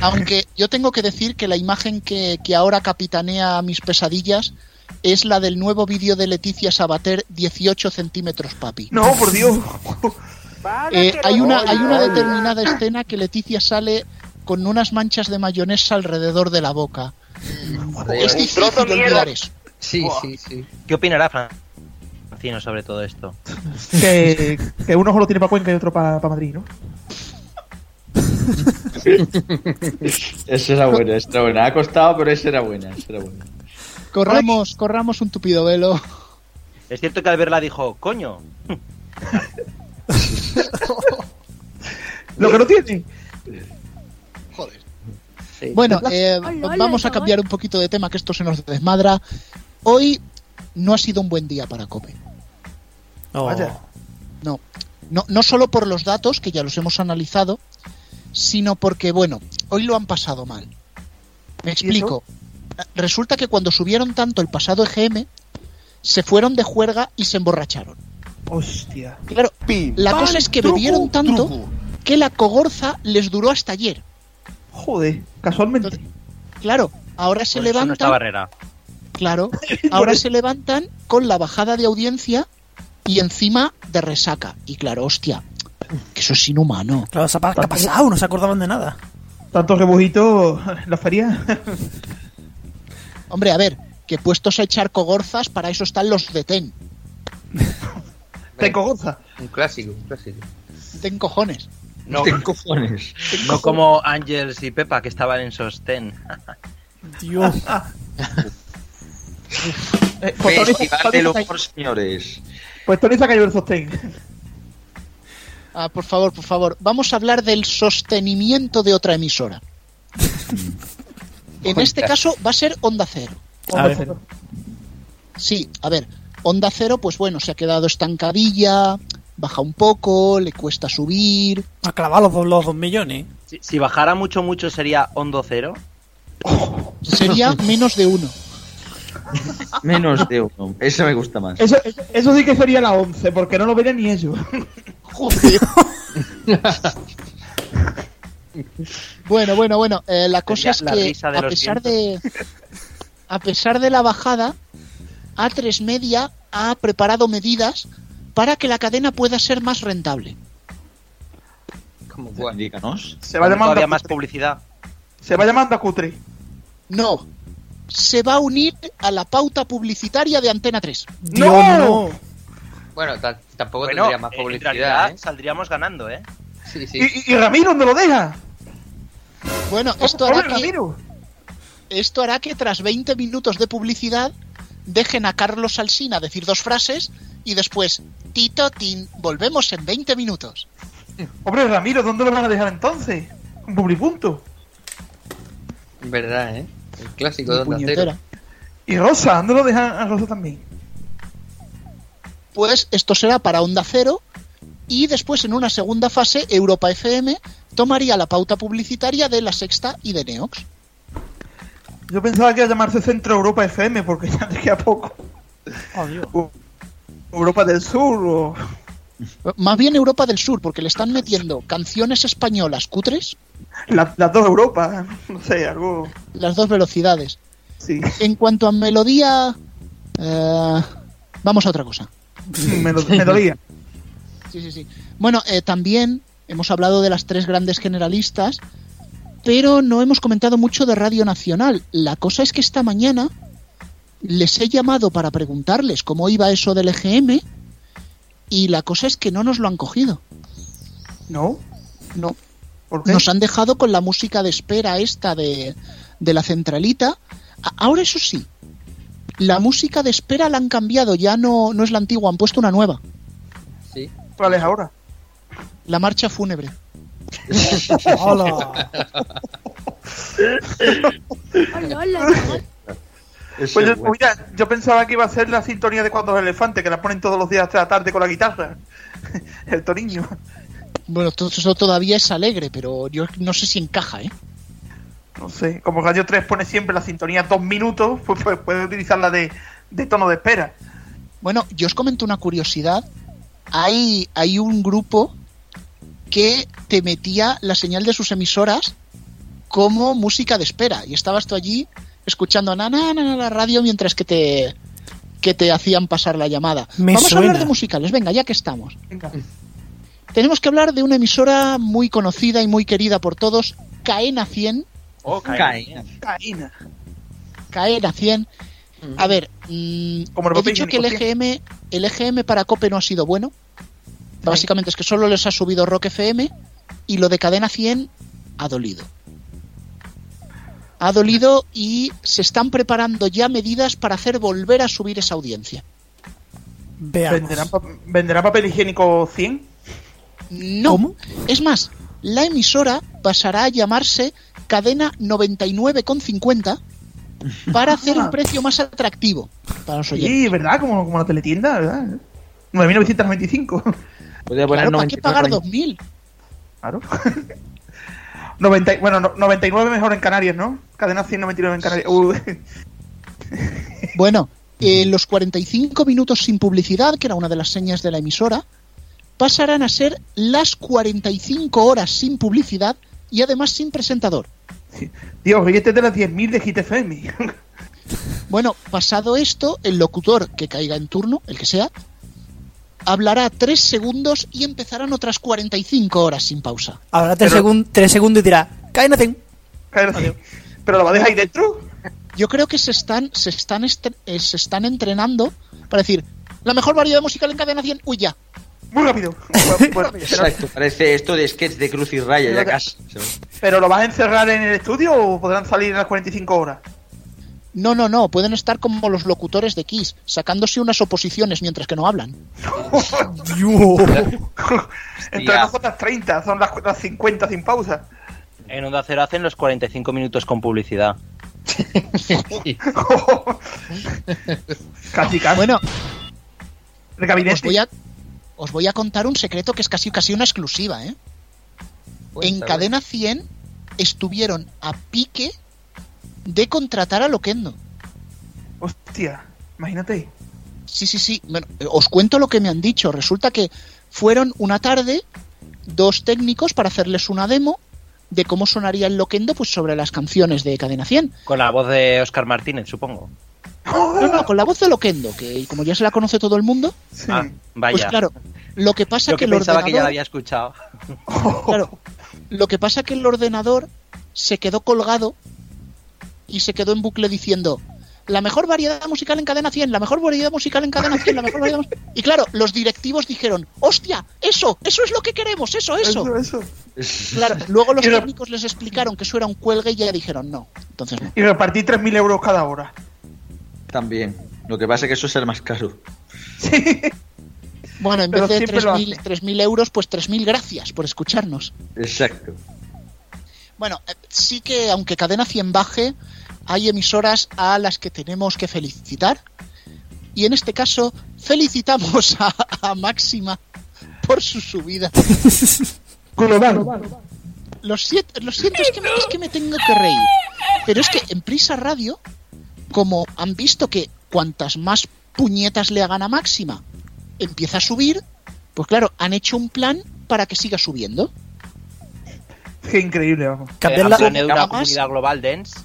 C: Aunque yo tengo que decir que la imagen que, que ahora capitanea mis pesadillas es la del nuevo vídeo de Leticia Sabater, 18 centímetros, papi.
K: No, por Dios.
C: Eh, hay, una, hay una determinada escena que Leticia sale con unas manchas de mayonesa alrededor de la boca. Es difícil olvidar eso.
E: Sí, sí, sí.
M: ¿Qué opinará Sobre todo esto?
K: Que, que uno solo tiene para Cuenca y otro para Madrid, ¿no?
D: Esa era buena, esa era buena. Ha costado, pero esa era buena, esa era buena.
C: Corramos, corramos un tupido velo.
M: Es cierto que al verla dijo, coño.
K: Lo que no tiene.
C: Bueno, eh, vamos a cambiar un poquito de tema, que esto se nos desmadra. Hoy no ha sido un buen día para Cope.
K: Vaya.
C: No, no, no solo por los datos, que ya los hemos analizado, sino porque, bueno, hoy lo han pasado mal. Me explico. Resulta que cuando subieron tanto el pasado EGM, se fueron de juerga y se emborracharon.
K: Hostia.
C: Claro, la cosa es que bebieron tanto que la cogorza les duró hasta ayer.
K: Joder, casualmente.
C: Claro, ahora se
M: no
C: levantan.
M: está Barrera.
C: Claro, ahora se levantan con la bajada de audiencia y encima de resaca. Y claro, hostia, que eso es inhumano.
B: Claro, ¿qué ha pasado? No se acordaban de nada.
K: Tanto rebujito la feria.
C: Hombre, a ver, que puestos a echar cogorzas, para eso están los de TEN.
K: ¿Ten cogorza?
E: Un clásico, un clásico.
C: TEN cojones.
M: No,
D: Ten cojones.
M: no como Ángels y Pepa que estaban en sostén.
B: Dios.
K: Eh, pues Tony-
N: Festival del humor, señores.
K: Pues Tony se ha caído el sostén.
C: Ah, por favor, por favor, vamos a hablar del sostenimiento de otra emisora. en este caso va a ser Onda Cero.
K: Onda
B: ver.
K: cero.
C: Sí, a ver, Onda Cero, pues bueno, se ha quedado estancadilla, baja un poco, le cuesta subir.
B: Ha clavado los, dos- los dos millones.
M: Si, si bajara mucho, mucho sería Hondo Cero.
C: Sería menos de uno.
D: Menos de uno. Esa me gusta más.
K: Eso, eso, eso sí que sería la 11, porque no lo verían ni ellos.
C: Joder. bueno, bueno, bueno. eh, la cosa
M: Sería
C: es que a pesar de a pesar de la bajada, A3 Media ha preparado medidas para que la cadena pueda ser más rentable.
E: Como.
N: Díganos.
K: Se va llamando
M: más
K: cutre.
M: publicidad.
K: Se va llamando a cutre.
C: No, se va a unir a la pauta publicitaria de Antena 3.
B: Dios,
K: ¡No!
B: no.
E: Bueno, ta- tampoco
M: Bueno,
E: tendría más
M: en
E: publicidad,
M: realidad
E: ¿eh?
M: saldríamos ganando, ¿eh?
E: Sí, sí.
K: ¿Y, Ramiro dónde lo deja?
C: Bueno, esto hará que
K: Ramiro.
C: esto hará que tras 20 minutos de publicidad dejen a Carlos Alsina decir dos frases y después Tito Tin, volvemos en 20 minutos.
K: Hombre, Ramiro, ¿dónde lo van a dejar entonces? Un publipunto.
E: Verdad, ¿eh? El clásico de Onda.
K: ¿Y Rosa? ¿Dónde lo dejan a Rosa también?
C: Pues esto será para Onda Cero y después en una segunda fase Europa FM tomaría la pauta publicitaria de La Sexta y de Neox.
K: Yo pensaba que iba a llamarse Centro Europa FM, porque ya le queda poco. Europa del Sur o...
C: Más bien Europa del Sur, porque le están metiendo canciones españolas cutres,
K: la- las dos Europa. No sé, algo...
C: las dos velocidades.
K: Sí.
C: En cuanto a melodía, eh, vamos a otra cosa.
K: Me, lo- me dolía.
C: Sí, sí, sí. Bueno, eh, también hemos hablado de las tres grandes generalistas. pero no hemos comentado mucho de Radio Nacional. La cosa es que esta mañana les he llamado para preguntarles cómo iba eso del EGM y la cosa es que no nos lo han cogido.
K: ¿No?
C: No.
K: ¿Por qué?
C: Nos han dejado con la música de espera esta de, de la centralita. Ahora eso sí, la música de espera la han cambiado, ya no, no es la antigua, han puesto una nueva.
E: Sí.
K: ¿Cuál es ahora?
C: La marcha fúnebre.
K: Hola. Pues yo, mira, yo pensaba que iba a ser la sintonía de cuando los elefantes, que la ponen todos los días de la tarde con la guitarra. El toriño.
C: Bueno, todo eso todavía es alegre, pero yo no sé si encaja, ¿eh?
K: No sé, como Radio 3 pone siempre la sintonía dos minutos, pues, pues puede utilizarla de, de tono de espera.
C: Bueno, yo os comento una curiosidad. Hay, hay un grupo que te metía la señal de sus emisoras como música de espera. Y estabas tú allí escuchando na, na, na, na, la radio mientras que te, que te hacían pasar la llamada.
B: Me
C: Vamos a hablar de musicales, venga, ya que estamos.
K: Venga.
C: Tenemos que hablar de una emisora muy conocida y muy querida por todos, Caena 100.
M: Oh,
E: Caína.
K: Caína.
C: Caena 100. A ver, mm,
K: Como el
C: he dicho que el EGM, el EGM para Cope no ha sido bueno. Básicamente es que solo les ha subido Rock FM y lo de Cadena 100 ha dolido. Ha dolido y se están preparando ya medidas para hacer volver a subir esa audiencia.
B: Veamos.
K: ¿Venderán, pa- ¿Venderán papel higiénico 100?
C: No. Es más, la emisora pasará a llamarse Cadena 99,50 para hacer un precio más atractivo para los oyentes.
K: Sí, ¿verdad? Como, como la teletienda, ¿verdad? 9.995.
D: Podría poner
C: Claro, ¿para qué
D: 99,
C: pagar 2.000?
K: Claro. 90, y- bueno, no- 99 mejor en Canarias, ¿no? Cadena 199 en Canarias. Uh,
C: Bueno, eh, los 45 minutos sin publicidad, que era una de las señas de la emisora, pasarán a ser las 45 horas sin publicidad y además sin presentador.
K: Dios, hoy este es de las 10.000 de Hit FM.
C: Bueno, pasado esto, el locutor que caiga en turno, el que sea, hablará 3 segundos y empezarán otras 45 horas sin pausa.
B: Ahora tres,
K: Pero-
B: segun- tres segundos y dirá, Caena 100.
K: Pero lo va a dejar ahí dentro.
C: Yo creo que se están, se están, estre- eh, se están entrenando para decir, la mejor variedad musical en cadena 100, uy ya.
K: Muy rápido.
D: Exacto, parece esto de sketch de Cruz y Raya, ya casi.
K: pero lo vas a encerrar en el estudio o podrán salir en las 45 horas?
C: No, no, no, pueden estar como los locutores de Kiss, sacándose unas oposiciones mientras que no hablan.
K: Son las 30, son las, las 50 sin pausa.
M: En Onda Cero hacen los 45 minutos con publicidad.
K: Casi, casi.
C: Bueno,
K: El gabinete.
C: os voy a, os voy a contar un secreto que es casi, casi una exclusiva, ¿eh? En Cadena 100 estuvieron a pique de contratar a Loquendo.
K: Hostia, imagínate.
C: Sí, sí, sí. Bueno, eh, os cuento lo que me han dicho. Resulta que fueron una tarde dos técnicos para hacerles una demo de cómo sonaría el Loquendo pues sobre las canciones de Cadena 100.
M: Con la voz de Oscar Martínez, supongo.
C: No, no, con la voz de Loquendo, que como ya se la conoce todo el mundo,
M: Ah, vaya.
C: pues claro, lo que pasa
M: Yo
C: que
M: que
C: el
M: pensaba que ya
C: ordenador,
M: la había escuchado.
C: claro, lo que pasa que el ordenador se quedó colgado y se quedó en bucle diciendo la mejor variedad musical en cadena 100, la mejor variedad musical en cadena 100, la mejor variedad mus-". Y claro, los directivos dijeron, hostia, eso, eso es lo que queremos, eso, eso.
K: Eso, eso.
C: Claro, luego los técnicos les explicaron que eso era un cuelgue y ya dijeron no. Entonces no.
K: Y repartí 3.000 euros cada hora.
D: También. Lo que pasa es que eso es el más caro.
C: Bueno, en
K: Pero
C: vez de
K: siempre lo
C: 3.000 3.000 euros, pues 3.000 gracias por escucharnos.
D: Exacto.
C: Bueno, eh, sí que aunque Cadena 100 baje, hay emisoras a las que tenemos que felicitar. Y en este caso, felicitamos a, a Máxima por su subida. Lo siento, lo siento es, que me, es que me tengo que reír. Pero es que en Prisa Radio, como han visto que cuantas más puñetas le hagan a Máxima, empieza a subir, pues claro, han hecho un plan para que siga subiendo.
K: Qué increíble, vamos.
M: Planeado una
C: Además-
M: comunidad global dance.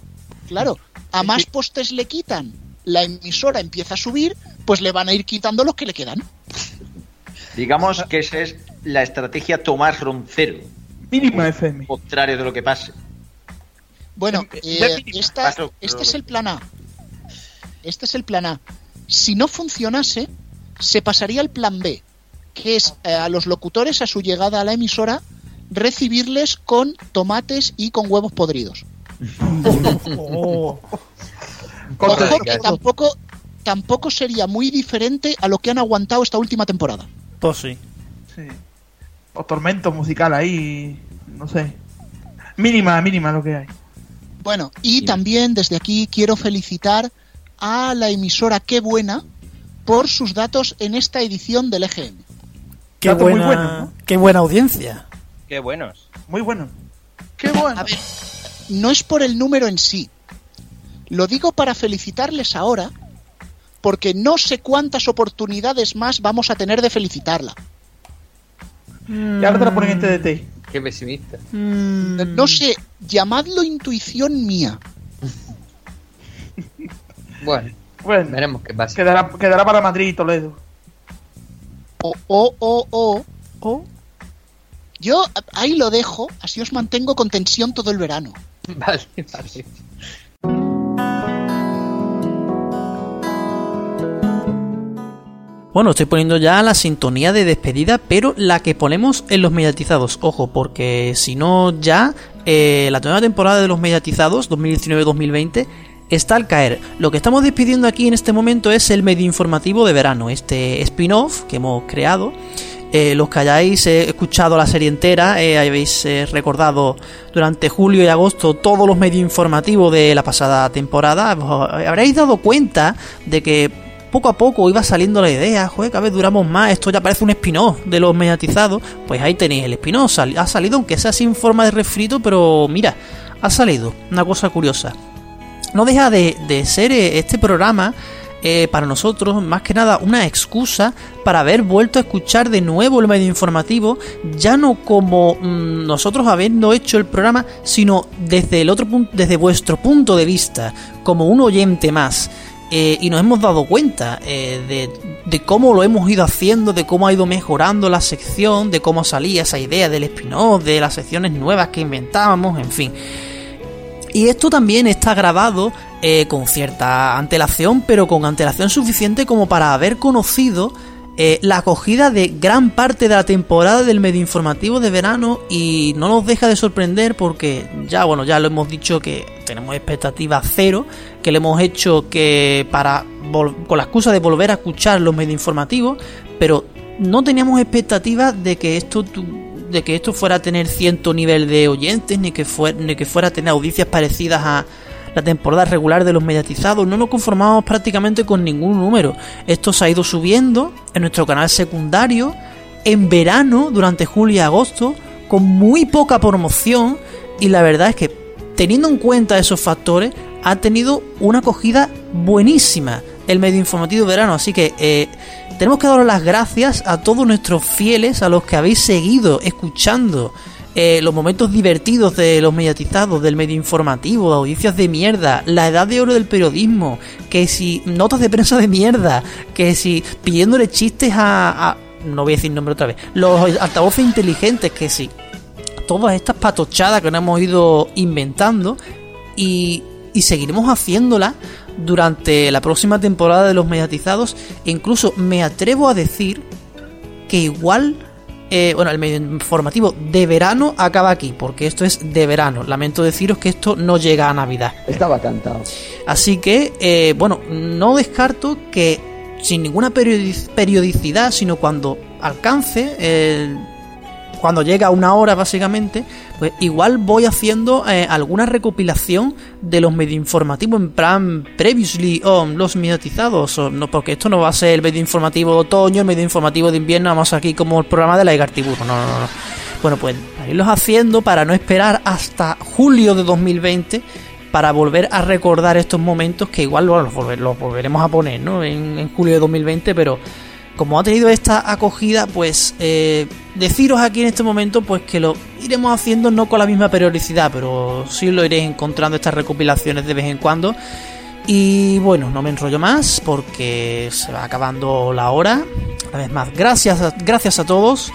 C: Claro, a más postes le quitan, la emisora empieza a subir, pues le van a ir quitando los que le quedan.
D: Digamos que esa es la estrategia Tomás Roncero.
K: Mínima FM.
D: Contrario de lo que pase.
C: Bueno, eh, esta- este es el plan A. Este es el plan A. Si no funcionase, se pasaría al plan B, que es eh, a los locutores a su llegada a la emisora recibirles con tomates y con huevos podridos.
K: Oh.
C: Ojo que tampoco, tampoco sería muy diferente a lo que han aguantado esta última temporada.
B: Pues sí.
K: Sí. O tormento musical ahí, no sé. Mínima, mínima lo que hay.
C: Bueno, y también desde aquí quiero felicitar a la emisora Qué Buena por sus datos en esta edición del EGM.
B: Qué
K: Dato muy
B: buena,
K: bueno, ¿no?
B: qué buena audiencia.
M: Qué buenos.
K: Muy bueno.
C: Qué bueno. A ver, no es por el número en sí. Lo digo para felicitarles ahora, porque no sé cuántas oportunidades más vamos a tener de felicitarla.
K: Y ahora te la ponen en TDT.
E: Qué pesimista.
C: No sé, llamadlo intuición mía.
E: Bueno,
K: Bueno,
E: veremos qué pasa.
K: quedará, quedará para Madrid y Toledo.
C: O, o, o, o, o. Yo ahí lo dejo, así os mantengo con tensión todo el verano.
E: Vale, vale.
B: Bueno, estoy poniendo ya la sintonía de despedida, pero la que ponemos en los mediatizados. Ojo, porque si no ya, eh, la nueva temporada de los mediatizados, 2019-2020, está al caer. Lo que estamos despidiendo aquí en este momento es el medio informativo de verano, este spin-off que hemos creado. Eh, los que hayáis eh, escuchado la serie entera, eh, habéis recordado durante julio y agosto todos los medios informativos de la pasada temporada, habréis dado cuenta de que poco a poco iba saliendo la idea, joder, cada vez duramos más, esto ya parece un spin-off de los mediatizados, pues ahí tenéis el spin-off, ha salido aunque sea sin forma de refrito, pero mira, ha salido, una cosa curiosa. No deja de, ser eh, este programa eh, para nosotros más que nada una excusa para haber vuelto a escuchar de nuevo el medio informativo, ya no como mm, nosotros habiendo hecho el programa, sino desde el otro punto, desde vuestro punto de vista, como un oyente más. Eh, y nos hemos dado cuenta de, de cómo lo hemos ido haciendo, de cómo ha ido mejorando la sección, de cómo salía esa idea del spin-off, de las secciones nuevas que inventábamos, en fin. Y esto también está grabado eh, con cierta antelación, pero con antelación suficiente como para haber conocido eh, la acogida de gran parte de la temporada del medio informativo de verano. Y no nos deja de sorprender porque ya, bueno, ya lo hemos dicho que tenemos expectativas cero, que le hemos hecho que para con la excusa de volver a escuchar los medios informativos, pero no teníamos expectativas de que esto de que esto fuera a tener cierto nivel de oyentes, ni que, fuera, ni que fuera a tener audiencias parecidas a la temporada regular de los mediatizados. No nos conformamos prácticamente con ningún número. Esto se ha ido subiendo en nuestro canal secundario, en verano, durante julio y agosto, con muy poca promoción. Y la verdad es que, teniendo en cuenta esos factores, ha tenido una acogida buenísima el medio informativo verano. Así que eh, tenemos que daros las gracias a todos nuestros fieles, a los que habéis seguido escuchando eh, los momentos divertidos de los mediatizados, del medio informativo, audiencias de mierda, la edad de oro del periodismo, que si notas de prensa de mierda, que si pidiéndole chistes a, a- no voy a decir nombre otra vez, los altavoces inteligentes, que si todas estas patochadas que nos hemos ido inventando y, y seguiremos haciéndolas durante la próxima temporada de los mediatizados. E incluso me atrevo a decir que igual, eh, bueno, el medio informativo de verano acaba aquí, porque esto es de verano. Lamento deciros que esto no llega a Navidad.
O: Estaba cantado.
B: Así que, eh, bueno, no descarto que sin ninguna periodi- periodicidad, sino cuando alcance, eh, cuando llega a una hora básicamente, pues igual voy haciendo eh, alguna recopilación de los medio informativos en plan previously on los mediatizados, o no, porque esto no va a ser el medio informativo de otoño, el medio informativo de invierno, vamos aquí como el programa de la Igartiburu, no, no, no. no. Bueno, pues irlos haciendo para no esperar hasta julio de 2020 para volver a recordar estos momentos que igual bueno, los volveremos a poner ¿no? en, en julio de 2020, pero como ha tenido esta acogida, pues eh, deciros aquí en este momento pues que lo iremos haciendo no con la misma periodicidad, pero sí lo iréis encontrando estas recopilaciones de vez en cuando. Y bueno, no me enrollo más porque se va acabando la hora. Una vez más, gracias a, gracias a todos.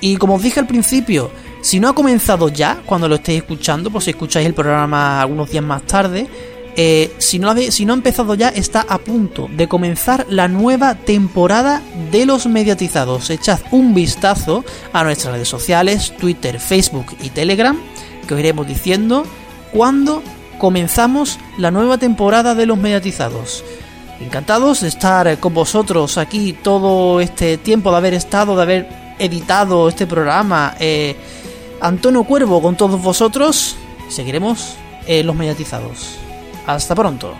B: Y como os dije al principio, Si no ha comenzado ya, cuando lo estéis escuchando, pues si escucháis el programa algunos días más tarde, eh, si, no ha, empezado ya, está a punto de comenzar la nueva temporada de los mediatizados. Echad un vistazo a nuestras redes sociales, Twitter, Facebook y Telegram, que os iremos diciendo cuándo comenzamos la nueva temporada de los mediatizados. Encantados de estar con vosotros aquí todo este tiempo, de haber estado, de haber editado este programa. Eh, Antonio Cuervo con todos vosotros. Seguiremos en los mediatizados. Hasta pronto.